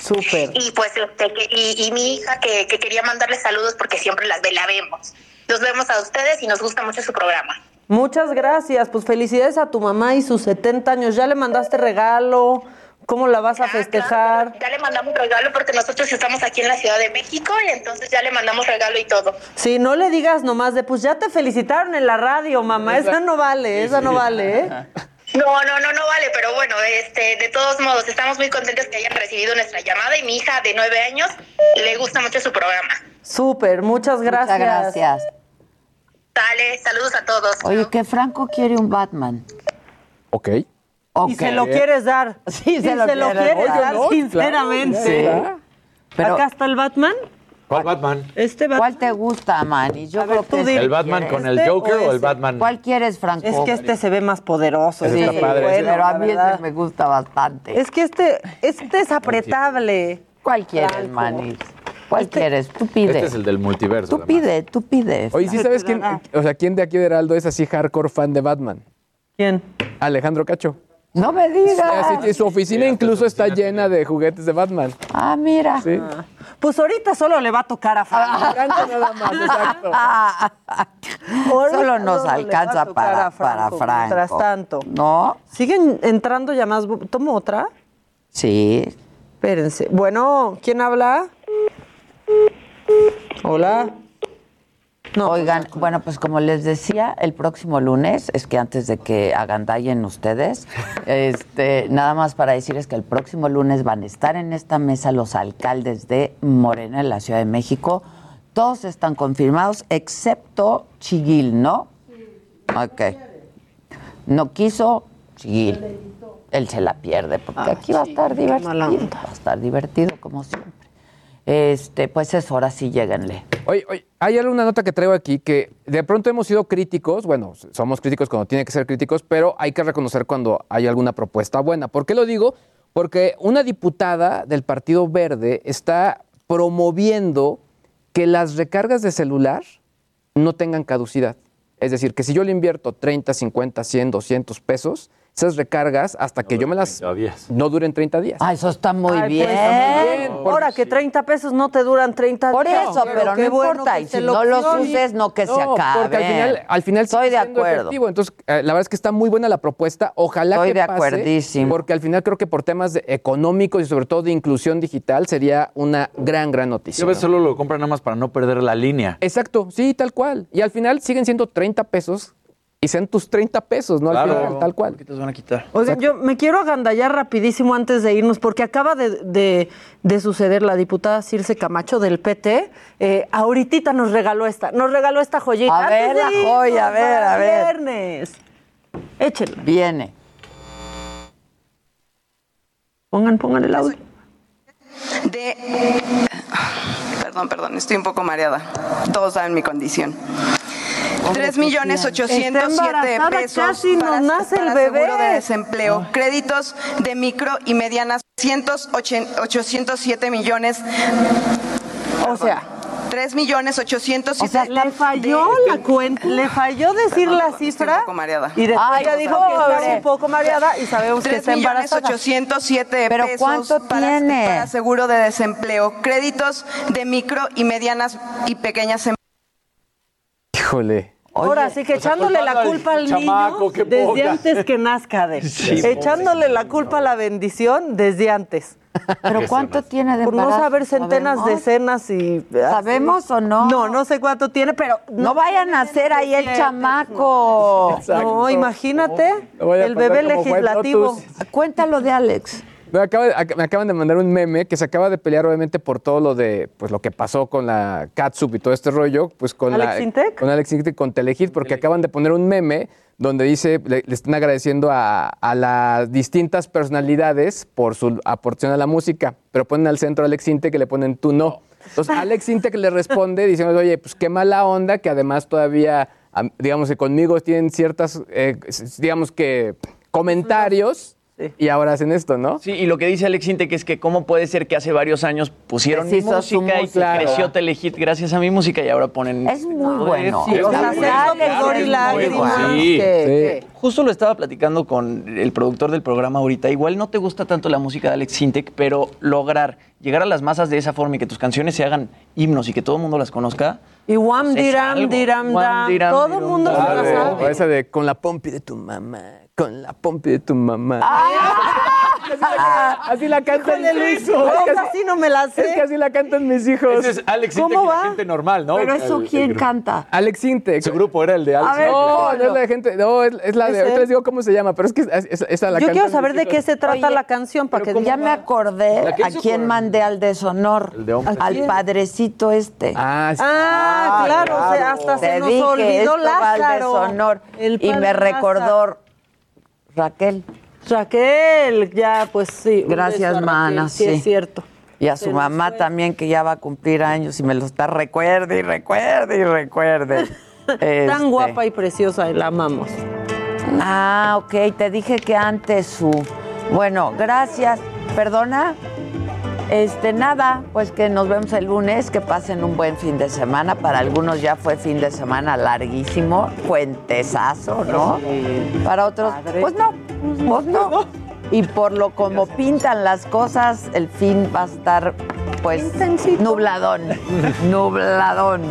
Súper. Y pues, este, que- y, y mi hija que, que quería mandarle saludos porque siempre las ve- la vemos. Los vemos a ustedes y nos gusta mucho su programa. Muchas gracias, pues felicidades a tu mamá y sus 70 años. ¿Ya le mandaste regalo? ¿Cómo la vas a festejar? Ya le mandamos regalo porque nosotros estamos aquí en la Ciudad de México y entonces ya le mandamos regalo y todo. Sí, no le digas nomás de, pues ya te felicitaron en la radio, mamá. Esa no vale, esa no vale, ¿eh? No, no, no, no vale, pero bueno, este, de todos modos, estamos muy contentos que hayan recibido nuestra llamada y mi hija de nueve años le gusta mucho su programa. Súper, muchas gracias. Muchas gracias. Dale, saludos a todos. Oye, que Franco quiere un Batman. Ok. Y se lo quieres dar. Sí, se Y lo quiere quieres dar. dar, Oye, no, sinceramente. claro. Sí. Pero- Acá está el Batman. ¿Cuál Batman? Este Batman. ¿Cuál te gusta, Manny? Yo creo que dile. ¿El Batman con el ¿Este Joker o o el? Batman? ¿Cuál quieres, Franco? Es que este se ve más poderoso. Sí, este es el bueno, pero a mí este me gusta bastante. Es que este, este es apretable. ¿Cuál quieres. Manny? ¿Cuál quieres? Tú pide. Este es el del multiverso. Tú pide, tú pide. Oye, ¿sí sabes quién, o sea, quién de aquí de Heraldo es así hardcore fan de Batman? ¿Quién? Alejandro Cacho. No me digas. Su oficina incluso está llena de juguetes de Batman. Ah, mira. Sí. Pues ahorita solo le va a tocar a Franco. Franco nada más, exacto. Solo nos alcanza para, a para Franco. Mientras tanto. ¿No? ¿Siguen entrando llamadas? ¿Tomo otra? Sí. Espérense. Bueno, ¿quién habla? Hola. Oigan, bueno, pues como les decía, el próximo lunes, es que antes de que agandallen ustedes, este, nada más para decirles que el próximo lunes van a estar en esta mesa los alcaldes de Morena en la Ciudad de México. Todos están confirmados, excepto Chiguil, ¿no? Ok. No quiso Chiguil. Él se la pierde, porque aquí va a estar divertido. Va a estar divertido, como siempre. Este, pues eso, ahora sí, lléguenle. Oye, oye, hay alguna nota que traigo aquí que de pronto hemos sido críticos, bueno, somos críticos cuando tiene que ser críticos, pero hay que reconocer cuando hay alguna propuesta buena. ¿Por qué lo digo? Porque una diputada del Partido Verde está promoviendo que las recargas de celular no tengan caducidad. Es decir, que si yo le invierto 30, 50, 100, 200 pesos, esas recargas, hasta que yo me las... No duren 30 días. Ah, eso está muy Ay, bien. pues, está muy bien. Ahora que 30 pesos no te duran 30 Por días. eso, pero no bueno importa. Y si no los uses, no que se acabe. Porque al final, al final Estoy de acuerdo. efectivo. Entonces, eh, la verdad es que está muy buena la propuesta. Ojalá Estoy que de pase, acuerdísimo. Porque al final creo que por temas económicos y sobre todo de inclusión digital sería una gran, gran noticia. Yo a ¿no? solo lo compran nada más para no perder la línea. Exacto, sí, tal cual. Y al final siguen siendo 30 pesos y sean tus 30 pesos, ¿no? Al Claro. final, tal cual. ¿Qué te van a quitar? Oigan, yo me quiero agandallar rapidísimo antes de irnos, porque acaba de, de- de suceder la diputada Circe Camacho del PT. Eh, ahorita nos regaló esta, nos regaló esta joyita. A ver, la irnos joya, a ver, a ver. Viernes. Échenla. Viene. Pongan, pongan el audio. de... Perdón, perdón, estoy un poco mareada. Todos saben mi condición. Tres millones ochocientos Está siete embarazada, pesos casi nos para, nace el para bebé. seguro de desempleo. Créditos de micro y medianas, 807 millones. O sea, 3 millones 807. le falló la cuenta, le falló decir la cifra. un poco mareada. Y después Ay, ya dijo que estaba un poco mareada y sabemos que 3 está millones embarazada. 807 ¿Pero pesos cuánto para, tiene? para seguro de desempleo. Créditos de micro y medianas y pequeñas empresas. Híjole. Ahora sí que echándole la culpa al chamaco, niño desde poca. antes que nazca de. Sí, echándole la culpa a la bendición desde antes. ¿Pero cuánto tiene de Por no saber centenas de ¿Sabemos? cenas y... ¿Sabemos o no? No, no sé cuánto tiene, pero... No vayan a hacer ahí el chamaco. No, imagínate, el bebé legislativo. Cuéntalo de Alex. Me, acaba acaban de mandar un meme que se acaba de pelear obviamente por todo lo de pues lo que pasó con la catsup y todo este rollo, pues con ¿Alex la Intec? con Alex Intec, con Telehit porque acaban de poner un meme donde dice le, le están agradeciendo a, a las distintas personalidades por su aportación a la música, pero ponen al centro a Alex Intec que le ponen tú no. Entonces Alex Intec le responde diciendo, oye, pues qué mala onda que además todavía, am- digamos que conmigo tienen ciertas, eh, digamos que comentarios y ahora hacen esto, ¿no? Sí, y lo que dice Alex Intec es que cómo puede ser que hace varios años pusieron mi música y que música. creció Telehit gracias a mi música y ahora ponen... Es muy bueno. Sí, O sexo, bueno. que- Justo lo estaba platicando con el productor del programa ahorita. Igual no te gusta tanto la música de Alex Sintek, pero lograr llegar a las masas de esa forma y que tus canciones se hagan himnos y que todo el mundo las conozca. Y Wham pues es Diram. Diram, diram, Todo el mundo se la O sabe. esa de con la pompi de tu mamá, con la pompi de tu mamá. Así la cantan Híjole, Luis, esa sí no me la sé. Es que así la cantan mis hijos. Ese es Alex ¿Cómo Intec y va? la gente normal, ¿no? Pero eso, El- ¿quién el canta? Alex Intec. Su grupo era el de Alex A ver. No, ¿cómo no es la de gente, no, es, es la ¿Es de, ahorita les digo cómo se llama, pero es que es- es- esa la Yo cantan quiero saber de qué se trata la canción para que Ya me acordé La a quién mandé al deshonor. El de hombre. Al padrecito este. Ah, sí. Ah, claro, o sea, hasta Te se nos dije, olvidó al Lázaro. deshonor. El Y me recordó Raquel. Raquel, ya, pues sí. Gracias, Raquel, mana, Sí, es cierto. Y a su mamá fue. también, que ya va a cumplir años y me lo está recuerde y recuerde y recuerde. Este. Tan guapa y preciosa, y la amamos. Ah, ok, te dije que antes su. Bueno, gracias. ¿Perdona? Este, nada, pues que nos vemos el lunes, que pasen un buen fin de semana. Para algunos ya fue fin de semana larguísimo, puentesazo, ¿no? Para otros, pues no, pues no. Y por lo como pintan las cosas, el fin va a estar, pues, nubladón, nubladón.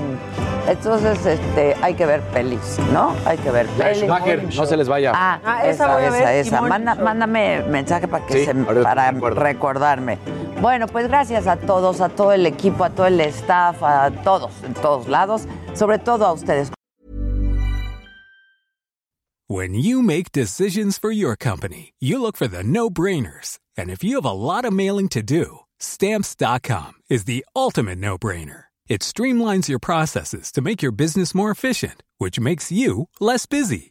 Entonces, este, hay que ver pelis, ¿no? Hay que ver pelis. No se les vaya. Ah, Ah, esa esa, voy a esa, ver, esa. Mándame mensaje para que Sí, se, para recordarme. Bueno, pues gracias a todos, a todo el equipo, a todo el staff, a todos, en todos lados, sobre todo a ustedes. When you make decisions for your company, you look for the no brainers. And if you have a lot of mailing to do, stamps.com is the ultimate no brainer. It streamlines your processes to make your business more efficient, which makes you less busy.